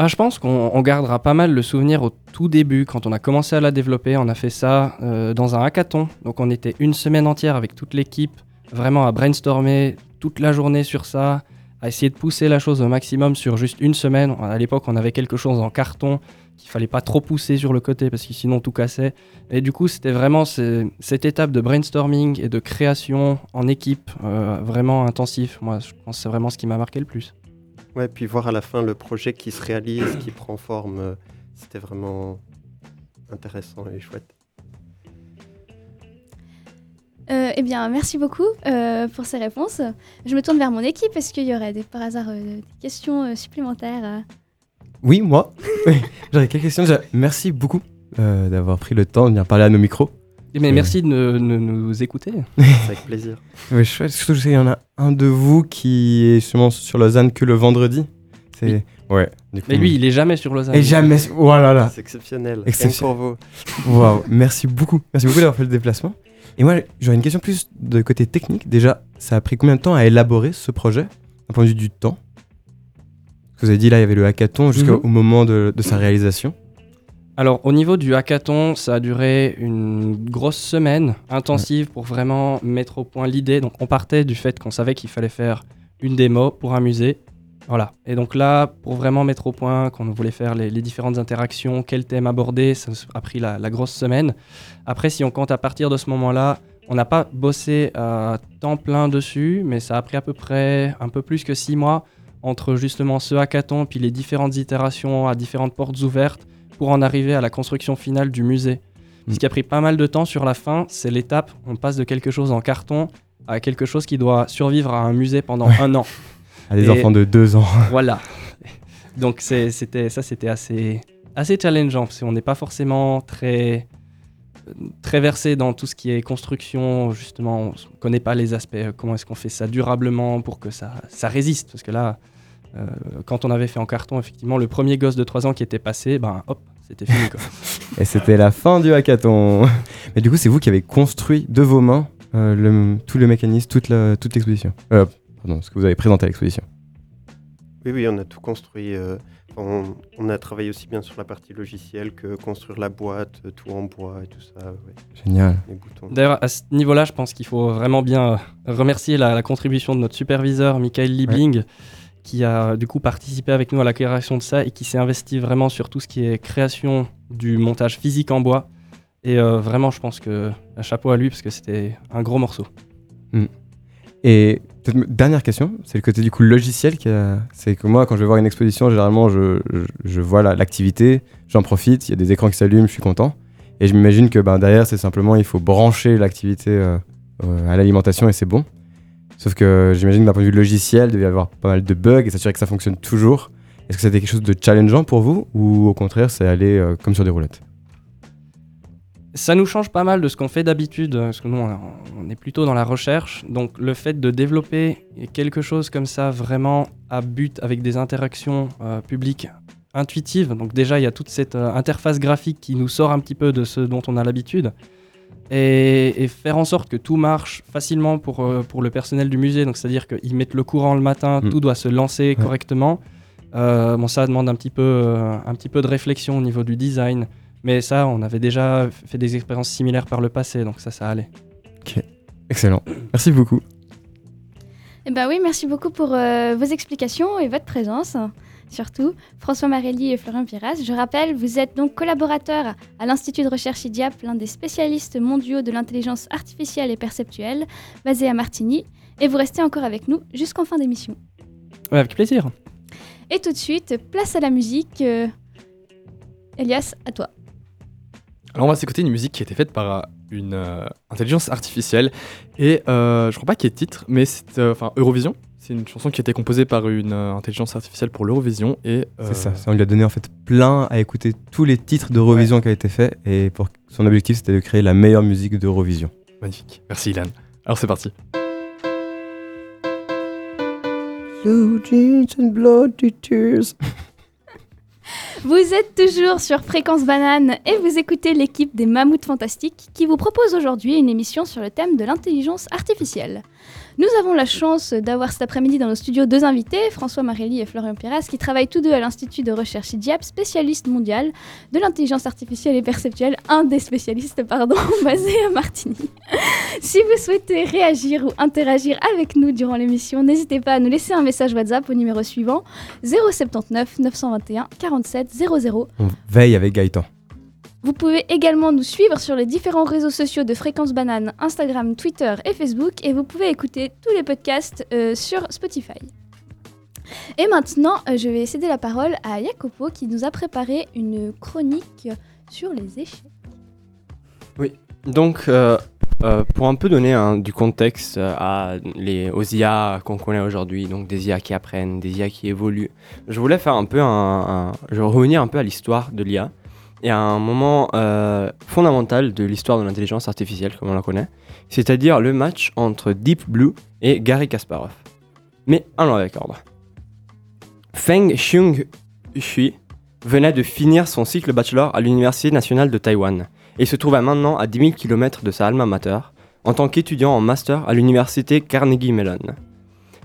H: Ah, je pense qu'on on gardera pas mal le souvenir au tout début, quand on a commencé à la développer. On a fait ça euh, dans un hackathon. Donc on était une semaine entière avec toute l'équipe, vraiment à brainstormer toute la journée sur ça, à essayer de pousser la chose au maximum sur juste une semaine. À l'époque, on avait quelque chose en carton qu'il fallait pas trop pousser sur le côté parce que sinon tout cassait. Et du coup, c'était vraiment ce- cette étape de brainstorming et de création en équipe euh, vraiment intensif. Moi, je pense que c'est vraiment ce qui m'a marqué le plus.
I: Ouais, puis voir à la fin le projet qui se réalise, qui prend forme, euh, c'était vraiment intéressant et chouette.
G: Euh, eh bien, merci beaucoup euh, pour ces réponses. Je me tourne vers mon équipe. Est-ce qu'il y aurait des, par hasard euh, des questions euh, supplémentaires euh
C: Oui, moi. Oui, J'aurais quelques questions. Déjà, merci beaucoup euh, d'avoir pris le temps de venir parler à nos micros.
H: Mais
C: Euh,
H: merci de ne- ne nous écouter.
I: avec plaisir.
C: Ouais, chouette. Surtout, je sais qu'il y en a un de vous qui est justement sur Lausanne que le vendredi. C'est ouais. du coup-
H: Mais lui, il est jamais sur Lausanne.
C: Et jamais. Voilà là.
I: C'est exceptionnel.
C: Exception-
I: Rien pour
C: Waouh. Merci beaucoup. Merci beaucoup d'avoir fait le déplacement. Et moi, j'aurais une question plus de côté technique. Déjà, ça a pris combien de temps à élaborer ce projet, d'un point de vue du temps? Parce que Vous avez dit là, il y avait le hackathon jusqu'au
H: Mhm.
C: moment de, de sa réalisation.
H: Alors, au niveau du hackathon, ça a duré une grosse semaine intensive pour vraiment mettre au point l'idée. Donc, on partait du fait qu'on savait qu'il fallait faire une démo pour un musée. Voilà. Et donc là, pour vraiment mettre au point qu'on voulait faire les, les différentes interactions, quel thème aborder, ça a pris la, la grosse semaine. Après, si on compte à partir de ce moment-là, on n'a pas bossé à temps plein dessus, mais ça a pris à peu près un peu plus que six mois entre justement ce hackathon puis les différentes itérations à différentes portes ouvertes pour en arriver à la construction finale du musée. Ce qui a pris pas mal de temps sur la fin, c'est l'étape, on passe de quelque chose en carton à quelque chose qui doit survivre à un musée pendant un an.
C: À des
H: Et-
C: enfants de deux ans.
H: Voilà. Donc c'était ça, c'était assez, assez challengeant parce qu'on n'est pas forcément très, très versé dans tout ce qui est construction. Justement, on ne connaît pas les aspects. euh, Comment est-ce qu'on fait ça durablement pour que ça, ça résiste Parce que là, euh, quand on avait fait en carton, effectivement, le premier gosse de 3 ans qui était passé, ben hop, c'était fini. Quoi.
C: Et c'était la fin du hackathon. Mais du coup, c'est vous qui avez construit de vos mains euh, le, tout le mécanisme, toute l'exposition. Euh, pardon, ce que vous avez présenté à l'exposition.
I: Oui, oui, on a tout construit. euh, on, on a travaillé aussi bien sur la partie logicielle que construire la boîte, tout en bois et tout ça. ouais.
C: Génial.
I: Les boutons.
H: D'ailleurs, à ce niveau-là, je pense qu'il faut vraiment bien remercier la, la contribution de notre superviseur, Michael Liebling, qui a du coup participé avec nous à la création de ça et qui s'est investi vraiment sur tout ce qui est création du montage physique en bois. Et euh, vraiment, je pense que un chapeau à lui parce que c'était un gros morceau.
C: Mm. Et dernière question, c'est le côté du coup logiciel. C'est que moi, quand je vais voir une exposition, généralement, je, je, je vois la- l'activité, j'en profite, il y a des écrans qui s'allument, je suis content. Et je m'imagine que ben, derrière, c'est simplement, il faut brancher l'activité euh, euh, à l'alimentation et c'est bon. Sauf que j'imagine d'un point de vue logiciel, il devait y avoir pas mal de bugs et s'assurer que ça fonctionne toujours. Est-ce que c'était quelque chose de challengeant pour vous ou au contraire, c'est aller euh, comme sur des roulettes?
H: Ça nous change pas mal de ce qu'on fait d'habitude, euh, parce que nous, on on est plutôt dans la recherche. Donc, le fait de développer quelque chose comme ça, vraiment à but, avec des interactions euh, publiques intuitives. Donc, déjà, il y a toute cette euh, interface graphique qui nous sort un petit peu de ce dont on a l'habitude. Et, et faire en sorte que tout marche facilement pour, euh, pour le personnel du musée. Donc, c'est-à-dire qu'ils mettent le courant le matin,
C: Mm.
H: tout doit se lancer
C: Ouais.
H: correctement. Euh, bon, ça demande un petit, peu, euh, un petit peu de réflexion au niveau du design. Mais ça, on avait déjà fait des expériences similaires par le passé, donc ça, ça allait.
C: Ok, excellent. Merci beaucoup.
G: Eh ben oui, merci beaucoup pour euh, vos explications et votre présence. Surtout, François Marelli et Florian Piras. Je rappelle, vous êtes donc collaborateurs à l'Institut de recherche IDIAP, l'un des spécialistes mondiaux de l'intelligence artificielle et perceptuelle, basé à Martigny, et vous restez encore avec nous jusqu'en fin d'émission.
W: Ouais, avec plaisir.
G: Et tout de suite, place à la musique. Euh, Elias, à toi.
X: Alors on va s'écouter une musique qui a été faite par euh, une euh, intelligence artificielle et euh, je crois pas qu'il y ait de titre, mais c'est euh, enfin Eurovision. C'est une chanson qui a été composée par une euh, intelligence artificielle pour l'Eurovision et euh,
C: C'est ça, ça, on lui a donné en fait plein à écouter tous les titres d'Eurovision qui ont été faits et pour son objectif c'était de créer la meilleure musique d'Eurovision.
X: Magnifique, merci Ilan. Alors c'est parti.
Y: Blue jeans and bloody tears.
G: Vous êtes toujours sur Fréquence Banane et vous écoutez l'équipe des Mammouths Fantastiques qui vous propose aujourd'hui une émission sur le thème de l'intelligence artificielle. Nous avons la chance d'avoir cet après-midi dans nos studios deux invités, François Marelli et Florian Piras, qui travaillent tous deux à l'Institut de recherche IDIAP, spécialiste mondial de l'intelligence artificielle et perceptuelle, un des spécialistes, pardon, basé à Martigny. si vous souhaitez réagir ou interagir avec nous durant l'émission, n'hésitez pas à nous laisser un message WhatsApp au numéro suivant 079 921 47 00.
C: On veille avec Gaëtan.
G: Vous pouvez également nous suivre sur les différents réseaux sociaux de Fréquence Banane, Instagram, Twitter et Facebook, et vous pouvez écouter tous les podcasts euh, sur Spotify. Et maintenant, euh, je vais céder la parole à Jacopo qui nous a préparé une chronique sur les échecs.
W: Oui, donc euh, pour un peu donner du contexte aux IA qu'on connaît aujourd'hui, donc des IA qui apprennent, des IA qui évoluent, je voulais faire un peu un, un- je vais revenir un peu à l'histoire de l'IA et à un moment euh, fondamental de l'histoire de l'intelligence artificielle comme on la connaît, c'est-à-dire le match entre Deep Blue et Gary Kasparov. Mais allons avec ordre. Feng Xiong Shui venait de finir son cycle bachelor à l'Université nationale de Taïwan et se trouvait maintenant à 10 000 km de sa alma mater en tant qu'étudiant en master à l'Université Carnegie Mellon.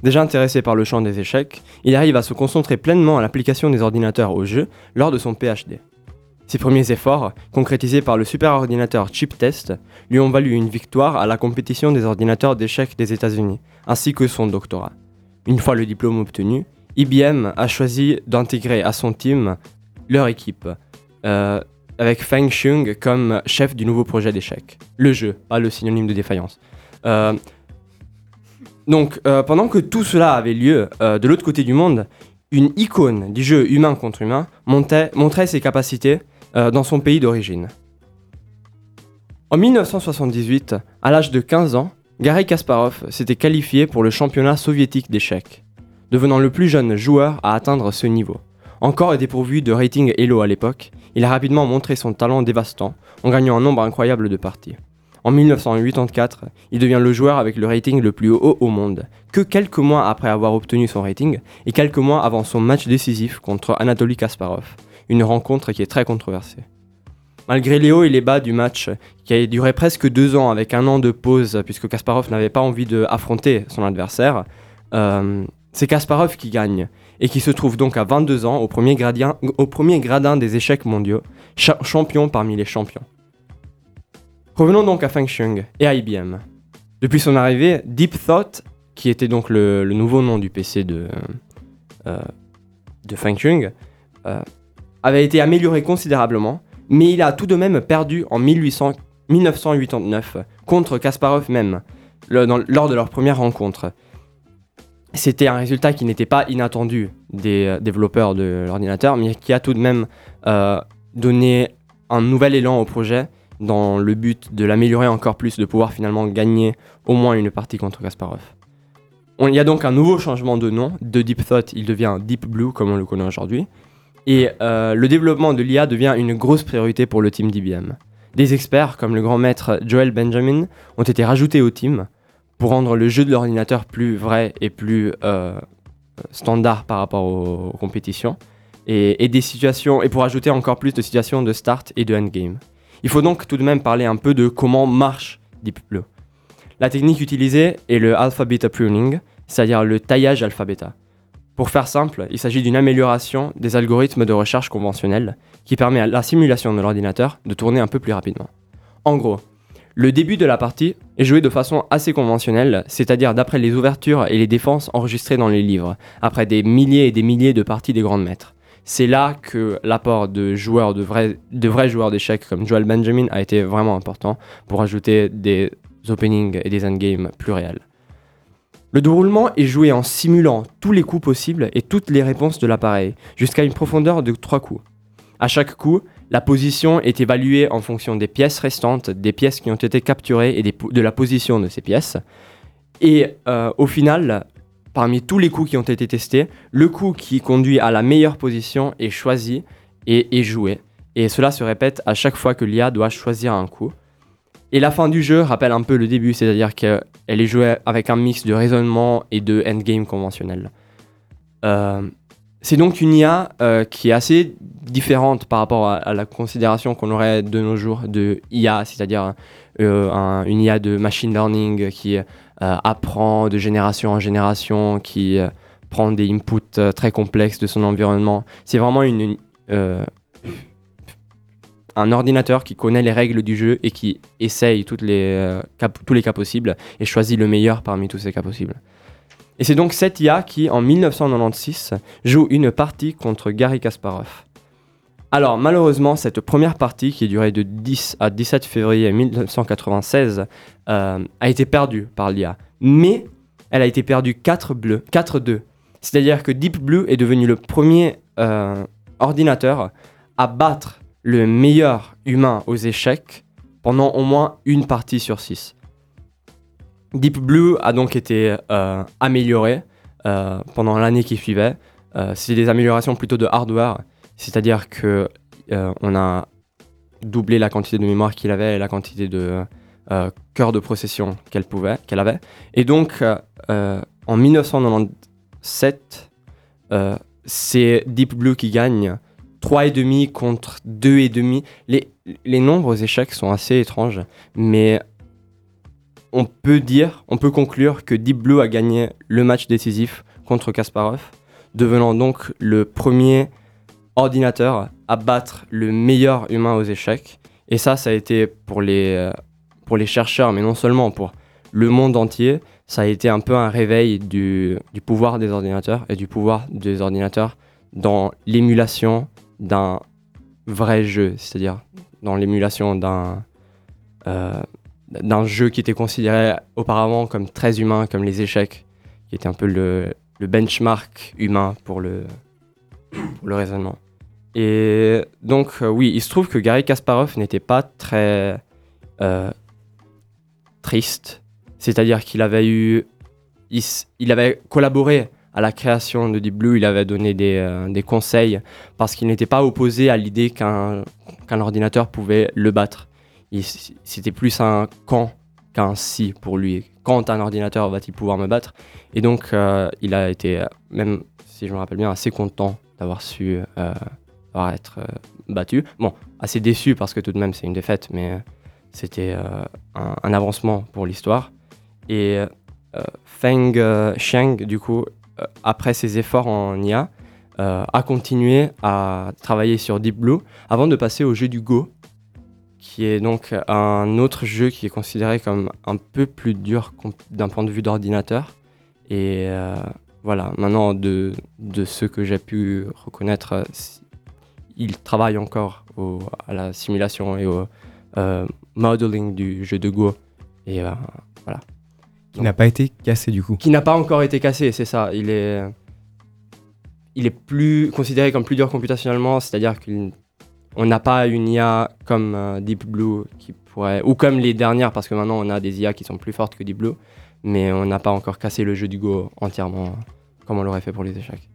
W: Déjà intéressé par le champ des échecs, il arrive à se concentrer pleinement à l'application des ordinateurs au jeu lors de son PhD. Ses premiers efforts, concrétisés par le superordinateur Chip Test, lui ont valu une victoire à la compétition des ordinateurs d'échecs des États-Unis, ainsi que son doctorat. Une fois le diplôme obtenu, IBM a choisi d'intégrer à son team leur équipe, euh, avec Feng Xiong comme chef du nouveau projet d'échecs. Le jeu, pas le synonyme de défaillance. Euh, donc, euh, pendant que tout cela avait lieu, de l'autre côté du monde, une icône du jeu humain contre humain montrait ses capacités euh, dans son pays d'origine. En 1978, à l'âge de 15 ans, Garry Kasparov s'était qualifié pour le championnat soviétique d'échecs, devenant le plus jeune joueur à atteindre ce niveau. Encore dépourvu de rating Elo à l'époque, il a rapidement montré son talent dévastant en gagnant un nombre incroyable de parties. En 1984, il devient le joueur avec le rating le plus haut au monde, que quelques mois après avoir obtenu son rating et quelques mois avant son match décisif contre Anatoly Kasparov, une rencontre qui est très controversée. Malgré les hauts et les bas du match, qui a duré presque deux ans avec un an de pause puisque Kasparov n'avait pas envie d'affronter son adversaire, euh, c'est Kasparov qui gagne et qui se trouve donc à 22 ans au premier, gradin des échecs mondiaux, cha- champion parmi les champions. Revenons donc à Feng Xiong et à IBM. Depuis son arrivée, Deep Thought, qui était donc le, nouveau nom du PC de, euh, de Feng Xiong, euh, avait été amélioré considérablement, mais il a tout de même perdu en 1800 1989 contre Kasparov même, lors de leur première rencontre. C'était un résultat qui n'était pas inattendu des euh, développeurs de l'ordinateur, mais qui a tout de même euh, donné un nouvel élan au projet dans le but de l'améliorer encore plus, de pouvoir finalement gagner au moins une partie contre Kasparov. Il y a donc un nouveau changement de nom. De Deep Thought, il devient Deep Blue, comme on le connaît aujourd'hui. Et euh, le développement de l'IA devient une grosse priorité pour le team d'IBM. Des experts, comme le grand maître Joel Benjamin, ont été rajoutés au team pour rendre le jeu de l'ordinateur plus vrai et plus euh, standard par rapport aux, compétitions. Et, des situations, et pour ajouter encore plus de situations de start et de endgame. Il faut donc tout de même parler un peu de comment marche Deep Blue. La technique utilisée est le alpha beta pruning, c'est-à-dire le taillage alpha-beta. Pour faire simple, il s'agit d'une amélioration des algorithmes de recherche conventionnels qui permet à la simulation de l'ordinateur de tourner un peu plus rapidement. En gros, Le début de la partie est joué de façon assez conventionnelle, c'est-à-dire d'après les ouvertures et les défenses enregistrées dans les livres, après des milliers et des milliers de parties des grands maîtres. C'est là que l'apport de joueurs, vrais, de vrais joueurs d'échecs comme Joel Benjamin a été vraiment important pour ajouter des openings et des endgames plus réels. Le déroulement est joué en simulant tous les coups possibles et toutes les réponses de l'appareil, jusqu'à une profondeur de 3 coups. À chaque coup, la position est évaluée en fonction des pièces restantes, des pièces qui ont été capturées et de la position de ces pièces. Et euh, au final, parmi tous les coups qui ont été testés, le coup qui conduit à la meilleure position est choisi et est joué. Et cela se répète à chaque fois que l'IA doit choisir un coup. Et la fin du jeu rappelle un peu le début, c'est-à-dire qu'elle est jouée avec un mix de raisonnement et de endgame conventionnel. Euh, c'est donc une IA euh, qui est assez différente par rapport à, la considération qu'on aurait de nos jours de IA, c'est-à-dire euh, un- une IA de machine learning qui apprend de génération en génération, qui prend des inputs très complexes de son environnement. C'est vraiment une, un ordinateur qui connaît les règles du jeu et qui essaye euh, tous les cas possibles et choisit le meilleur parmi tous ces cas possibles. Et c'est donc cette IA qui, en 1996, joue une partie contre Gary Kasparov. Alors, malheureusement, cette première partie, qui durait de 10 à 17 février 1996, euh, a été perdue par l'IA. Mais elle a été perdue 4 bleus, 4-2. C'est-à-dire que Deep Blue est devenu le premier euh, ordinateur à battre le meilleur humain aux échecs pendant au moins une partie sur 6. Deep Blue a donc été euh, amélioré euh, pendant l'année qui suivait. Euh, c'est des améliorations plutôt de hardware, c'est-à-dire que on a doublé la quantité de mémoire qu'il avait et la quantité de cœur de procession qu'elle pouvait, qu'elle avait. Et donc, en 1997, euh, c'est Deep Blue qui gagne 3,5 contre 2,5. Les, les nombres aux échecs sont assez étranges, mais on peut dire, on peut conclure que Deep Blue a gagné le match décisif contre Kasparov, devenant donc le premier ordinateur à battre le meilleur humain aux échecs. Et ça, ça a été pour les, euh, pour les chercheurs, mais non seulement pour le monde entier, ça a été un peu un réveil du, du pouvoir des ordinateurs et du pouvoir des ordinateurs dans l'émulation d'un vrai jeu, c'est-à-dire dans l'émulation d'un euh, d'un jeu qui était considéré auparavant comme très humain, comme les échecs, qui était un peu le, benchmark humain pour le, pour le raisonnement. Et donc, euh, oui, il se trouve que Gary Kasparov n'était pas très euh, triste, c'est-à-dire qu'il avait eu. Il avait collaboré à la création de Deep Blue, il avait donné des, euh, des conseils parce qu'il n'était pas opposé à l'idée qu'un qu'un ordinateur pouvait le battre. C'était plus un quand qu'un si pour lui. Quand un ordinateur va-t-il pouvoir me battre? Et donc, euh, il a été, euh, même si je me rappelle bien, assez content d'avoir su euh, être battu. Bon, assez déçu parce que tout de même c'est une défaite, mais c'était un, un avancement pour l'histoire. Et Feng Xiang, du coup, après ses efforts en IA, euh, a continué à travailler sur Deep Blue avant de passer au jeu du Go, qui est donc un autre jeu qui est considéré comme un peu plus dur d'un point de vue d'ordinateur. Et euh, voilà, maintenant, de, de ceux que j'ai pu reconnaître, euh, il travaille encore à la simulation et au euh, modeling du jeu de Go. Et euh, voilà.
C: Qui n'a pas été cassé du coup.
W: Qui n'a pas encore été cassé, c'est ça. Il est, il est plus considéré comme plus dur computationnellement, c'est-à-dire qu'on n'a pas une IA comme euh, Deep Blue qui pourrait, ou comme les dernières, parce que maintenant on a des IA qui sont plus fortes que Deep Blue, mais on n'a pas encore cassé le jeu du Go entièrement comme on l'aurait fait pour les échecs.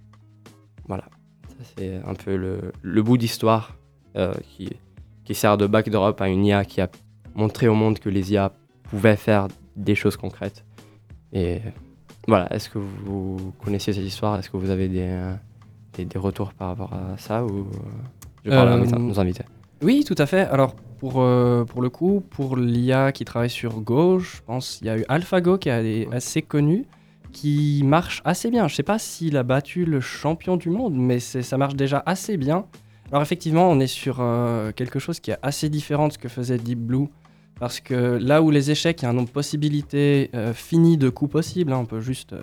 W: Voilà, ça c'est un peu le, le bout d'histoire euh, qui, qui sert de backdrop à une IA qui a montré au monde que les IA pouvaient faire des choses concrètes. Et voilà, est-ce que vous connaissiez cette histoire? Est-ce que vous avez des, euh, des, des retours par rapport à ça ou euh, je parle à
H: Euh,
W: nos- nos invités?
H: Oui, tout à fait. Alors, pour, euh, pour le coup, pour l'IA qui travaille sur Go, je pense qu'il y a eu AlphaGo qui est assez connu, qui marche assez bien. Je sais pas s'il a battu le champion du monde, mais ça marche déjà assez bien. Alors, effectivement, on est sur euh, quelque chose qui est assez différent de ce que faisait Deep Blue. Parce que là où les échecs, il y a un nombre de possibilités euh, fini de coups possibles, hein, on peut juste euh,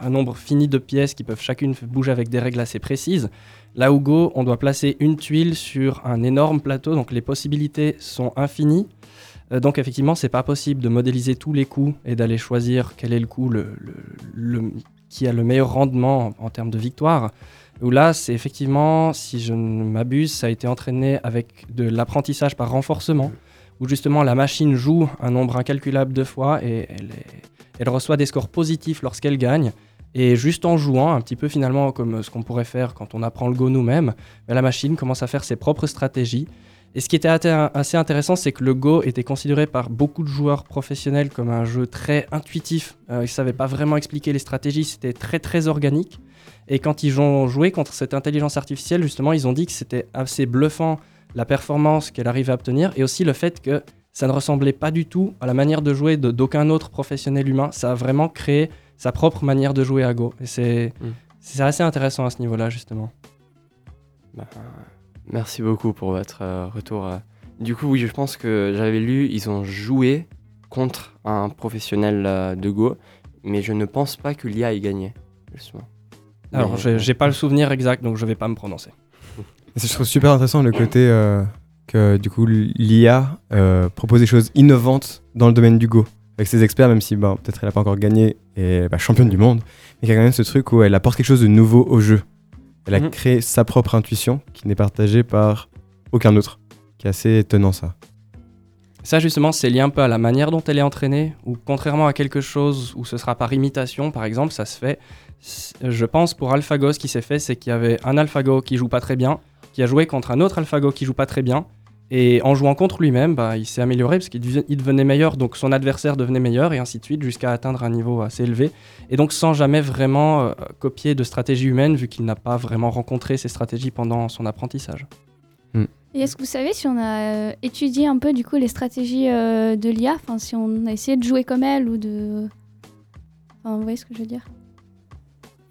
H: un nombre fini de pièces qui peuvent chacune bouger avec des règles assez précises. Là où Go, on doit placer une tuile sur un énorme plateau, donc les possibilités sont infinies. Euh, donc effectivement, c'est pas possible de modéliser tous les coups et d'aller choisir quel est le coup qui a le meilleur rendement en, en termes de victoire. Où là, c'est effectivement, si je ne m'abuse, ça a été entraîné avec de l'apprentissage par renforcement, où justement la machine joue un nombre incalculable de fois et elle, reçoit des scores positifs lorsqu'elle gagne. Et juste en jouant, un petit peu finalement comme ce qu'on pourrait faire quand on apprend le Go nous-mêmes, la machine commence à faire ses propres stratégies. Et ce qui était assez intéressant, c'est que le Go était considéré par beaucoup de joueurs professionnels comme un jeu très intuitif. Euh, ils ne savaient pas vraiment expliquer les stratégies, c'était très très organique. Et quand ils ont joué contre cette intelligence artificielle, justement, ils ont dit que c'était assez bluffant la performance qu'elle arrivait à obtenir et aussi le fait que ça ne ressemblait pas du tout à la manière de jouer de- d'aucun autre professionnel humain. Ça a vraiment créé sa propre manière de jouer à Go. Et c'est c'est assez intéressant à ce niveau-là, justement.
W: Bah, merci beaucoup pour votre euh, retour. euh. Du coup, oui, je pense que j'avais lu, ils ont joué contre un professionnel euh, de Go, mais je ne pense pas que l'IA ait gagné, justement.
H: Alors, j'ai j'ai pas le souvenir exact, donc je vais pas me prononcer.
C: Et Je trouve super intéressant le côté euh, que du coup l'IA euh, propose des choses innovantes dans le domaine du Go. Avec ses experts, même si bah, peut-être elle n'a pas encore gagné et elle est bah, championne du monde, mais y a quand même ce truc où elle apporte quelque chose de nouveau au jeu. Elle a
H: Mhm.
C: créé sa propre intuition qui n'est partagée par aucun autre. Qui est assez étonnant ça.
H: Ça, justement, c'est lié un peu à la manière dont elle est entraînée, ou contrairement à quelque chose où ce sera par imitation, par exemple, ça se fait. Je pense pour AlphaGo, ce qui s'est fait, c'est qu'il y avait un AlphaGo qui joue pas très bien, qui a joué contre un autre AlphaGo qui joue pas très bien, et en jouant contre lui-même, bah, il s'est amélioré parce qu'il devenait meilleur, donc son adversaire devenait meilleur, et ainsi de suite, jusqu'à atteindre un niveau assez élevé. Et donc sans jamais vraiment euh, copier de stratégie humaine, vu qu'il n'a pas vraiment rencontré ces stratégies pendant son apprentissage.
G: Et est-ce que vous savez si on a euh, étudié un peu du coup les stratégies euh, de l'IA, enfin si on a essayé de jouer comme elle ou de... Enfin, vous voyez ce que je veux dire?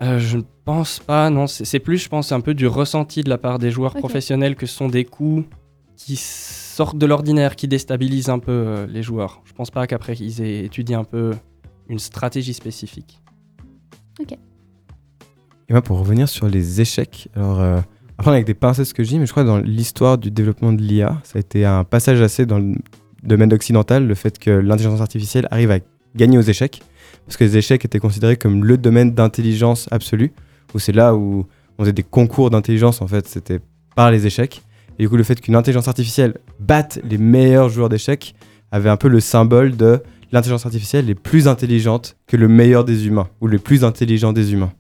H: Euh, je ne pense pas, non. C'est plus, je pense, un peu du ressenti de la part des joueurs professionnels que ce sont des coups qui sortent de l'ordinaire, qui déstabilisent un peu euh, les joueurs. Je pense pas qu'après ils aient étudié un peu une stratégie spécifique.
G: Ok.
C: Et moi, pour revenir sur les échecs, alors, euh, après, avec des pincettes ce que je dis, mais je crois que dans l'histoire du développement de l'IA, ça a été un passage assez dans le domaine occidental, le fait que l'intelligence artificielle arrive à gagner aux échecs, parce que les échecs étaient considérés comme le domaine d'intelligence absolue, où c'est là où on faisait des concours d'intelligence, en fait, c'était par les échecs. Et du coup, le fait qu'une intelligence artificielle batte les meilleurs joueurs d'échecs avait un peu le symbole de l'intelligence artificielle est plus intelligente que le meilleur des humains, ou le plus intelligent des humains.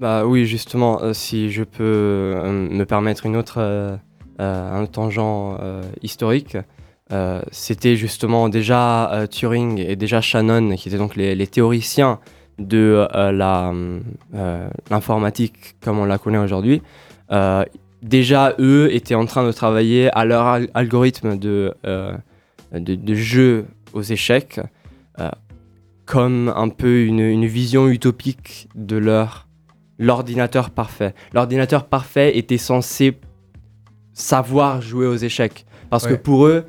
W: Bah oui, justement, euh, si je peux euh, me permettre une autre, euh, un tangent historique, euh, c'était justement déjà euh, Turing et déjà Shannon, qui étaient donc les, les théoriciens de euh, l'informatique comme on la connaît aujourd'hui. Déjà, eux étaient en train de travailler à leur al- algorithme de, de, de jeu aux échecs, comme un peu une, une vision utopique de leur l'ordinateur parfait. L'ordinateur parfait était censé savoir jouer aux échecs. Parce que pour eux,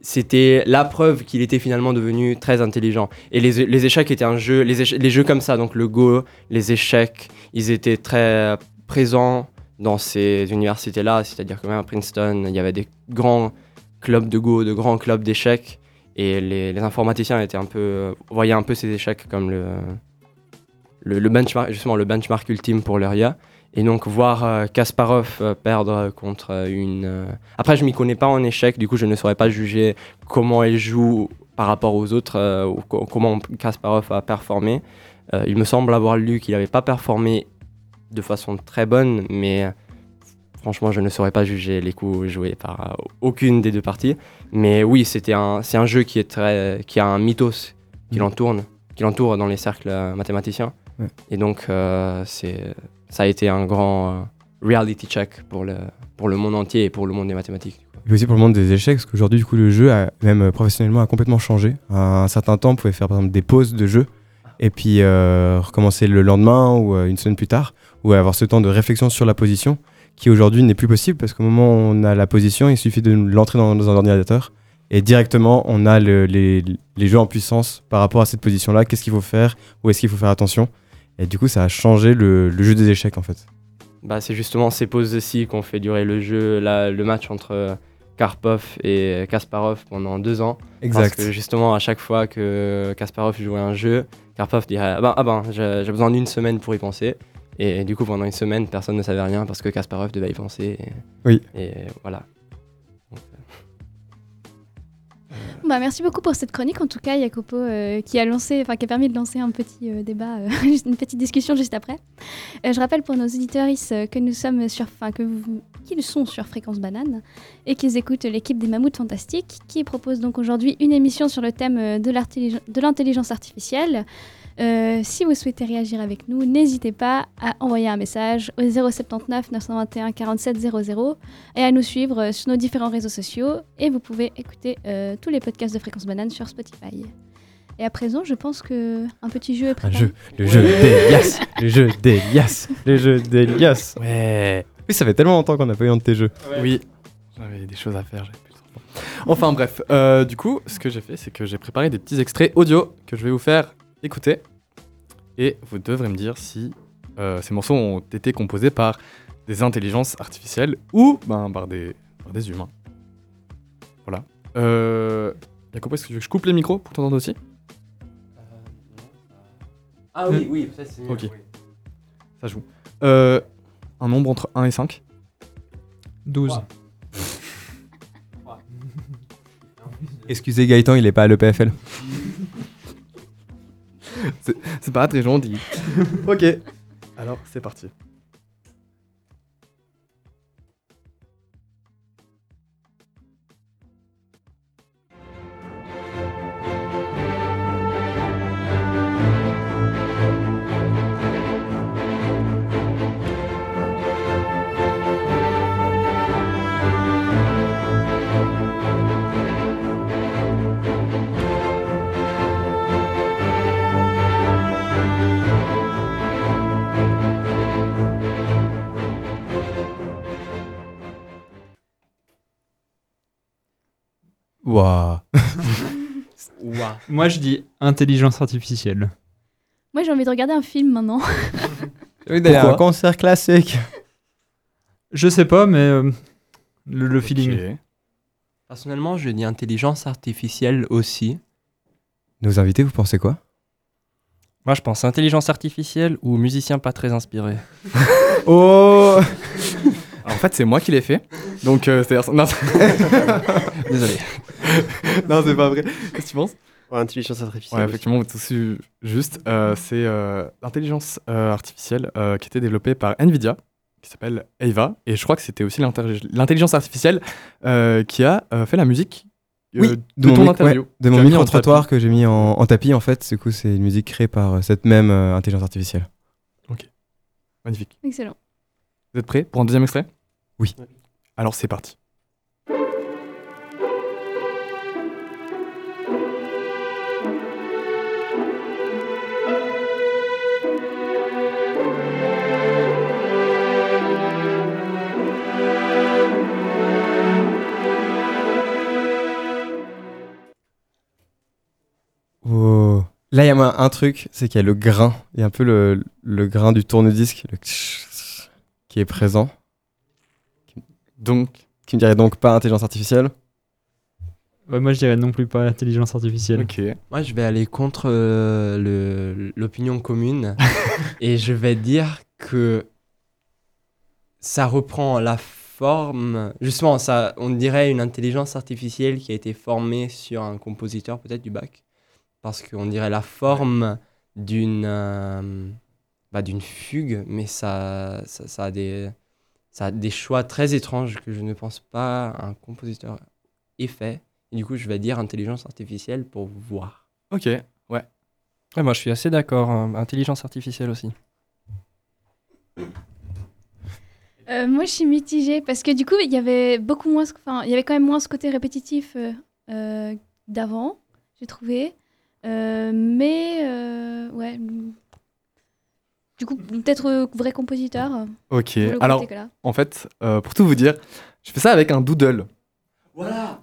W: c'était la preuve qu'il était finalement devenu très intelligent. Et les, les échecs étaient un jeu, les, les jeux comme ça, donc le Go, les échecs, ils étaient très présents dans ces universités-là, c'est-à-dire que même à Princeton, il y avait des grands clubs de Go, de grands clubs d'échecs, et les, les informaticiens étaient un peu, voyaient un peu ces échecs comme le, le, le benchmark, justement le benchmark ultime pour leur IA. Et donc voir euh, Kasparov euh, perdre contre euh, une... Après, je m'y connais pas en échec, du coup, je ne saurais pas juger comment elle joue par rapport aux autres, ou co- comment Kasparov a performé. Il me semble avoir lu qu'il n'avait pas performé de façon très bonne, mais franchement, je ne saurais pas juger les coups joués par aucune des deux parties. Mais oui, c'était un, c'est un jeu qui, est très, qui a un mythos qui
C: Mhm.
W: l'entoure, qui l'entoure dans les cercles mathématiciens.
C: Ouais.
W: Et donc, euh, c'est, ça a été un grand euh, reality check pour le, pour le monde entier et pour le monde des mathématiques.
C: Et aussi pour le monde des échecs, parce qu'aujourd'hui, du coup, le jeu, a, même euh, professionnellement, a complètement changé. À un certain temps, on pouvait faire par exemple des pauses de jeu, et puis euh, recommencer le lendemain ou une semaine plus tard, ou avoir ce temps de réflexion sur la position, qui aujourd'hui n'est plus possible, parce qu'au moment où on a la position, il suffit de l'entrer dans, un ordinateur, Et directement, on a le- les, les jeux en puissance par rapport à cette position-là. Qu'est-ce qu'il faut faire? Où est-ce qu'il faut faire attention? Et du coup, ça a changé le, le jeu des échecs en fait.
W: Bah, c'est justement ces pauses-ci qu'on fait durer le jeu, le match entre Karpov et Kasparov pendant deux ans.
C: Exact.
W: Parce que justement, à chaque fois que Kasparov jouait un jeu, Karpov dirait Ah ben, ah ben j'ai j'ai besoin d'une semaine pour y penser. Et du coup, pendant une semaine, personne ne savait rien parce que Kasparov devait y penser. Et,
C: Oui.
W: Et voilà.
G: Bah, merci beaucoup pour cette chronique, en tout cas, Jacopo, euh, qui a lancé, qui a permis de lancer un petit euh, débat, euh, une petite discussion juste après. Je rappelle pour nos auditeurs que nous sommes sur, enfin, que qu'ils sont sur Fréquence Banane et qu'ils écoutent l'équipe des Mammouths Fantastiques, qui propose donc aujourd'hui une émission sur le thème de l'intelligence artificielle. Euh, si vous souhaitez réagir avec nous, n'hésitez pas à envoyer un message au 079 921 47 00 et à nous suivre euh, sur nos différents réseaux sociaux. Et vous pouvez écouter euh, tous les podcasts de Fréquence Banane sur Spotify. Et à présent, je pense que un petit jeu est
C: Un
G: préparé.
C: jeu, le jeu d'Elias, le jeu d'Elias, le jeu d'Elias.
X: Ouais.
C: Oui, ça fait tellement longtemps qu'on n'a pas eu un de tes jeux.
X: Oui, j'avais des choses à faire, j'avais plus. Enfin bref, euh, du coup, ce que j'ai fait, c'est que j'ai préparé des petits extraits audio que je vais vous faire écouter. Et vous devrez me dire si euh, ces morceaux ont été composés par des intelligences artificielles ou ben, par, des, par des humains. Voilà. Euh, Jacopo, est-ce que tu veux que je coupe les micros pour t'entendre aussi?
W: Ah oui, oui, ça, c'est
X: Ok.
W: oui.
X: Ça joue. Euh, un nombre entre 1 et 5
E: 12.
C: Excusez Gaëtan, il est pas à l'EPFL.
X: C'est- pas très gentil. ok. Alors, c'est parti.
C: Waouh.
W: Ouah.
E: Moi, je dis intelligence artificielle.
G: Moi, j'ai envie de regarder un film maintenant.
C: Oui, d'ailleurs, un concert classique.
E: Je sais pas, mais euh, le, le feeling.
W: Personnellement, je dis intelligence artificielle aussi.
C: Nos invités, vous pensez quoi?
H: Moi, je pense intelligence artificielle ou musicien pas très inspiré.
C: Oh
X: En fait, c'est moi qui l'ai fait. Donc, euh, c'est- Désolé. non, c'est pas vrai. Qu'est-ce que tu penses?
I: Ouais, intelligence artificielle
X: Ouais, effectivement, aussi juste. Euh, c'est euh, l'intelligence euh, artificielle euh, qui était développée par Nvidia, qui s'appelle Ava. Et je crois que c'était aussi l'intellig- l'intelligence artificielle euh, qui a euh, fait la musique euh,
C: Oui,
X: de,
C: mon
X: ton interview.
C: ouais, de mon micro-trottoir que j'ai mis en, en tapis, en fait. Du coup, c'est une musique créée par euh, cette même euh, intelligence artificielle.
X: Magnifique.
G: Excellent.
X: Vous êtes prêts pour un deuxième extrait?
C: Oui.
X: Alors, c'est parti.
C: Là, il y a un, un truc, c'est qu'il y a le grain. Il y a un peu le, le grain du tourne-disque le qui est présent.
X: Donc.
C: Qui me dirait donc pas intelligence artificielle?
E: Ouais, moi, je dirais non plus pas intelligence artificielle.
X: Ok.
W: Moi, je vais aller contre euh, l'opinion commune et je vais dire que ça reprend la forme. Justement, ça, on dirait une intelligence artificielle qui a été formée sur un compositeur peut-être du bac, parce qu'on dirait la forme d'une euh, bah, d'une fugue, mais ça, ça, ça a des ça a des choix très étranges que je ne pense pas un compositeur ait fait. Et du coup, je vais dire intelligence artificielle pour voir.
X: Ok, ouais.
H: Ouais, moi, je suis assez d'accord. hein, Intelligence artificielle aussi.
G: Euh, moi, je suis mitigée parce que du coup, il y avait beaucoup moins, ce- enfin, il y avait quand même moins ce côté répétitif euh, euh, d'avant, j'ai trouvé. Euh, mais euh, ouais, du coup, peut-être euh, vrai compositeur.
X: Ok, alors en fait, euh, pour tout vous dire, je fais ça avec un doodle.
W: Voilà.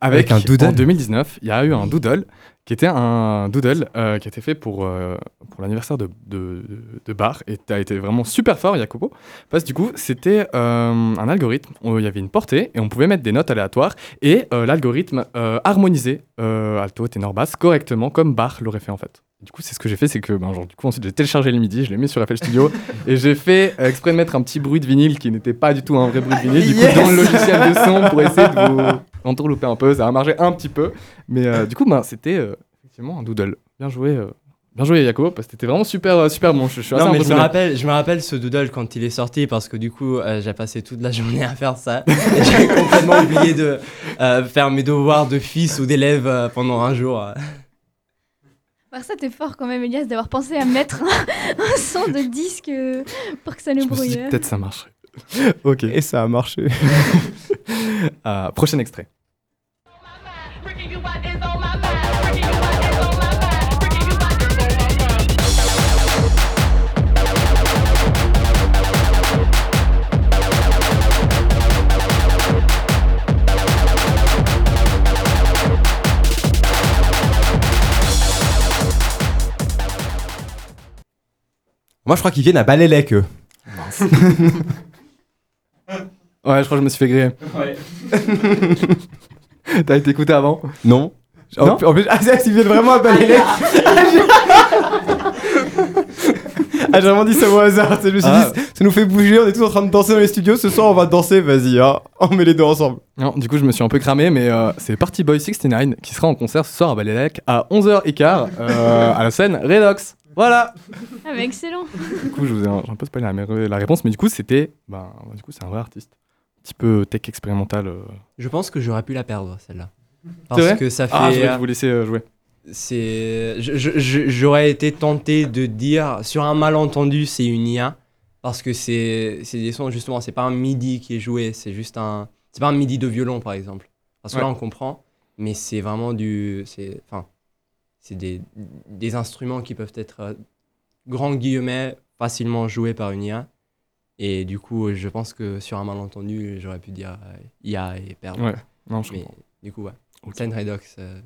X: Avec,
C: Avec un doodle.
X: En 2019, il y a eu un doodle qui était un doodle euh, qui a été fait pour, euh, l'anniversaire de, de, Bar et tu as été vraiment super fort, Jacopo. Parce que du coup, c'était euh, un algorithme où il y avait une portée et on pouvait mettre des notes aléatoires et l'algorithme harmonisait alto, ténor, basse correctement comme Bar l'aurait fait en fait. Du coup, c'est ce que j'ai fait, c'est que ben, genre, du coup, ensuite j'ai téléchargé le midi, je l'ai mis sur FL Studio et j'ai fait euh, exprès de mettre un petit bruit de vinyle qui n'était pas du tout un vrai bruit de vinyle. Du coup, dans le logiciel de son pour essayer de vous entourlouper un peu, ça a marché un petit peu. Mais euh, du coup, ben, c'était euh, effectivement un doodle. Bien joué, euh, bien joué, Jacopo, parce que c'était vraiment super, super bon. Je, je suis assez
W: Non, mais je me, rappelle, je me rappelle ce doodle quand il est sorti parce que du coup, euh, j'ai passé toute la journée à faire ça. Et j'ai complètement oublié de euh, faire mes devoirs de fils ou d'élève euh, pendant un jour.
G: Par ça, t'es fort quand même, Elias, d'avoir pensé à mettre un, un son de disque euh, pour que ça nous brouille.
X: peut-être ça marcherait. ok.
C: Et ça a marché.
X: Euh, prochain extrait.
C: Moi, je crois qu'ils viennent à Balélec, eux.
X: Ouais, je crois que je me suis fait griller.
C: Ouais.
X: T'as été écouté avant
C: Non. En,
X: Non
C: en plus, ah, ils viennent vraiment à Balélec. Ah, j'ai vraiment dit ça au hasard. Je me suis
X: Ah.
C: dit, ça nous fait bouger, on est tous en train de danser dans les studios. Ce soir, on va danser, vas-y, hein. on met les deux ensemble.
X: Non, du coup, je me suis un peu cramé, mais euh, c'est Party Boy 69 qui sera en concert ce soir à Balélec à 11h15 euh, à la scène Redox. Voilà.
G: Ah, mais excellent.
X: Du coup, je vous ai un, peu spoilé la, la réponse, mais du coup, c'était. Ben, du coup, c'est un vrai artiste. Un petit peu tech expérimental. euh.
W: Je pense que j'aurais pu la perdre, celle-là. Parce
X: vrai?
W: que ça fait.
X: Ah, je voulais vous laisser euh, jouer.
W: C'est, j'aurais été tenté de dire sur un malentendu c'est une IA parce que c'est, c'est des sons justement c'est pas un midi qui est joué c'est juste un, c'est pas un midi de violon par exemple parce que là on comprend mais c'est vraiment du, c'est, enfin, c'est des, des instruments qui peuvent être euh, grand guillemets facilement joués par une IA et du coup je pense que sur un malentendu j'aurais pu dire euh, IA et perdre.
X: Ouais. Non, je
W: mais
X: comprends.
W: du coup ouais. Scène Redox. euh,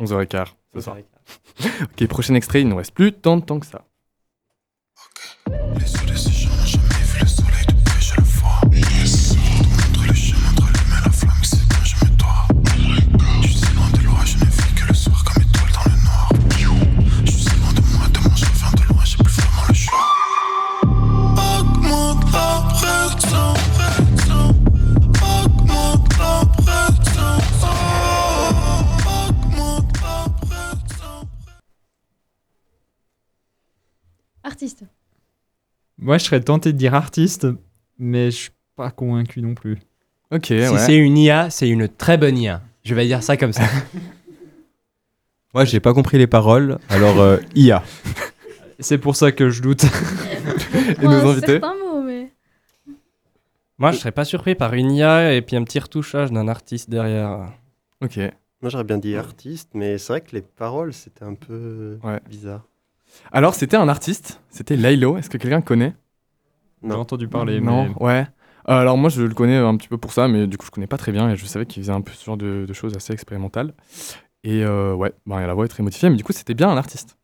X: 11h15 ce
W: 11h15.
X: soir. ok, prochain extrait, il ne nous reste plus tant de temps que ça.
Z: Augmente
G: Artiste.
E: Moi, je serais tenté de dire artiste, mais je suis pas convaincu non plus.
X: Ok,
W: Si c'est une IA, c'est une très bonne IA. Je vais dire ça comme ça.
C: Moi, j'ai pas compris les paroles, alors euh, IA.
E: C'est pour ça que je doute.
G: Pour un certain mot, mais.
H: Moi, je serais pas surpris par une IA et puis un petit retouchage d'un artiste derrière.
X: Ok.
I: Moi j'aurais bien dit artiste, mais c'est vrai que les paroles c'était un peu bizarre.
X: Alors, c'était un artiste, c'était Laylo. Est-ce que quelqu'un connaît?
E: J'ai entendu parler,
X: Non,
E: mais-
X: ouais. Euh, alors, moi, je le connais un petit peu pour ça, mais du coup, je connais pas très bien et je savais qu'il faisait un peu ce genre de, de choses assez expérimentales. Et euh, ouais, ben, la voix est très modifiée, mais du coup, c'était bien un artiste.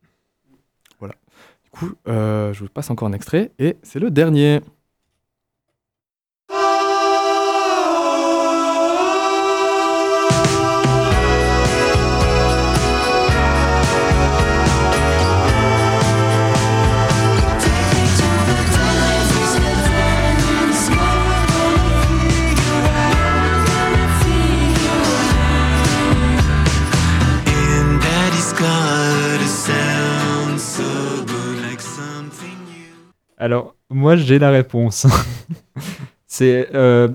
X: Voilà. Du coup, euh, je vous passe encore un extrait et c'est le dernier.
E: Alors, moi, j'ai la réponse. c'est euh,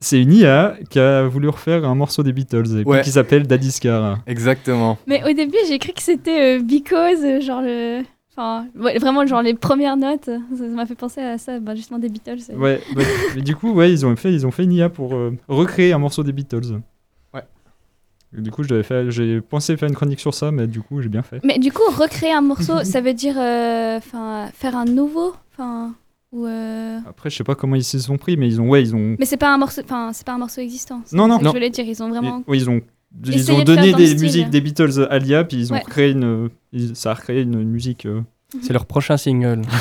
E: c'est une IA qui a voulu refaire un morceau des Beatles et
X: Ouais.
E: qui s'appelle Daddy's Car.
X: Exactement.
G: Mais au début, j'ai cru que c'était euh, Because, euh, genre le. Enfin, ouais, vraiment, genre les premières notes. Ça m'a fait penser à ça, bah, justement des Beatles.
E: Ouais, ouais. mais du coup, ouais, ils ont fait, ils ont fait une IA pour euh, recréer un morceau des Beatles.
X: Ouais.
E: Et du coup, j'avais fait, j'ai pensé faire une chronique sur ça, mais du coup, j'ai bien fait.
G: Mais du coup, recréer un morceau, ça veut dire euh, enfin faire un nouveau enfin ou euh,
E: Après, je sais pas comment ils s'y sont pris, mais ils ont, ouais, ils ont.
G: Mais c'est pas un morceau enfin c'est pas un morceau existant.
E: Non, non. Non.
G: Je voulais dire, ils ont vraiment
E: Ils, ouais, ils ont Ils ont donné des musiques des Beatles à l'IA, puis ils ont
G: Ouais.
E: créé une, ça a recréé une, une musique. euh,
H: C'est leur prochain single.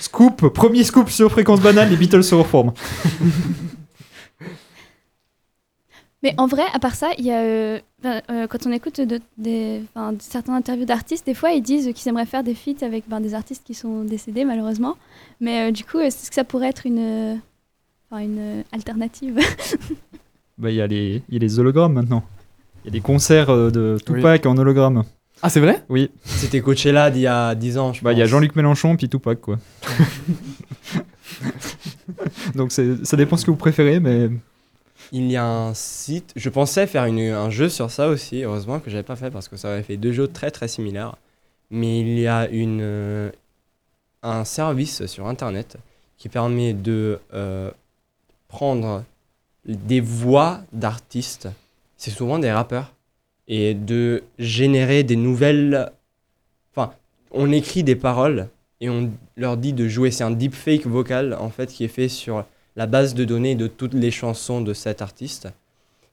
E: Scoop, premier scoop sur fréquence banale, les Beatles se reforment.
G: Mais en vrai, à part ça, il y a, euh, ben, euh, quand on écoute de, des, enfin, de certaines interviews d'artistes, des fois ils disent qu'ils aimeraient faire des feats avec ben, des artistes qui sont décédés malheureusement. Mais euh, du coup, est-ce que ça pourrait être une, une alternative?
E: Bah, il y, a les- il y a les hologrammes maintenant. Il y a des concerts euh, de Tupac en hologramme.
W: Ah, c'est vrai?
E: Oui.
W: C'était Coachella d'il y a 10 ans, je
E: Bah, il y a
W: pense.
E: Jean-Luc Mélenchon puis Tupac, quoi. Donc ça dépend ce que vous préférez, mais
W: Il y a un site, je pensais faire un jeu sur ça aussi, heureusement que j'avais pas fait parce que ça aurait fait deux jeux très très similaires. Mais il y a euh, un service sur internet qui permet de euh, prendre des voix d'artistes, c'est souvent des rappeurs, et de générer des nouvelles. Enfin, on écrit des paroles et on leur dit de jouer. C'est un deepfake vocal en fait qui est fait sur la base de données de toutes les chansons de cet artiste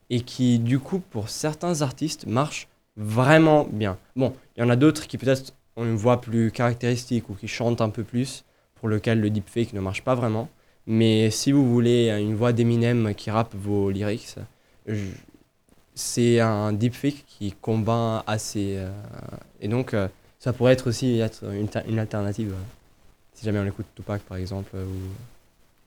W: et qui du coup pour certains artistes marche vraiment bien. Bon, il y en a d'autres qui peut-être ont une voix plus caractéristique ou qui chantent un peu plus pour lequel le deepfake ne marche pas vraiment. Mais si vous voulez une voix d'Eminem qui rappe vos lyrics, c'est un deepfake qui combat assez. euh, et donc, euh, ça pourrait être aussi être une, une alternative. euh, si jamais on écoute Tupac par exemple. ou...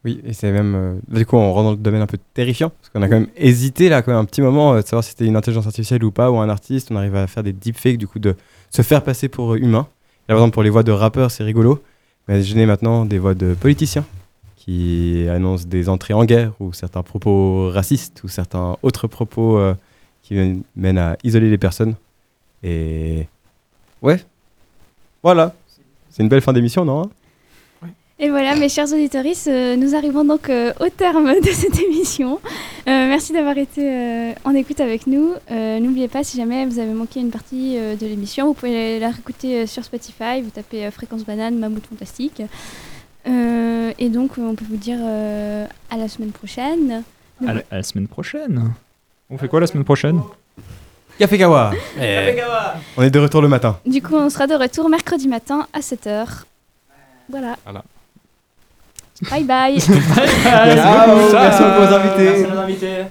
C: Oui, et c'est même. euh, du coup, on rentre dans le domaine un peu terrifiant, parce qu'on a quand même hésité, là, quand même, un petit moment, euh, de savoir si c'était une intelligence artificielle ou pas, ou un artiste. On arrive à faire des deepfakes, du coup, de se faire passer pour euh, humain. Par exemple, pour les voix de rappeurs, c'est rigolo. Mais imaginez maintenant des voix de politiciens qui annoncent des entrées en guerre, ou certains propos racistes, ou certains autres propos qui mènent- mènent à isoler les personnes. Et. Ouais. Voilà. C'est une belle fin d'émission, non hein?
G: Et voilà, mes chers auditeurs, nous arrivons donc euh, au terme de cette émission. Euh, merci d'avoir été euh, en écoute avec nous. Euh, N'oubliez pas, si jamais vous avez manqué une partie de l'émission, vous pouvez la réécouter sur Spotify. Vous tapez Fréquence Banane, Mammouth Fantastique. Euh, et donc, on peut vous dire euh, à la semaine prochaine.
E: à la, à la semaine prochaine. On fait quoi la semaine prochaine?
C: Café Kawa On est de retour le matin.
G: Du coup, on sera de retour mercredi matin à 7h. Voilà.
E: Voilà.
G: Bye bye.
C: Merci beaucoup, merci beaucoup aux invités.
W: Merci aux invités.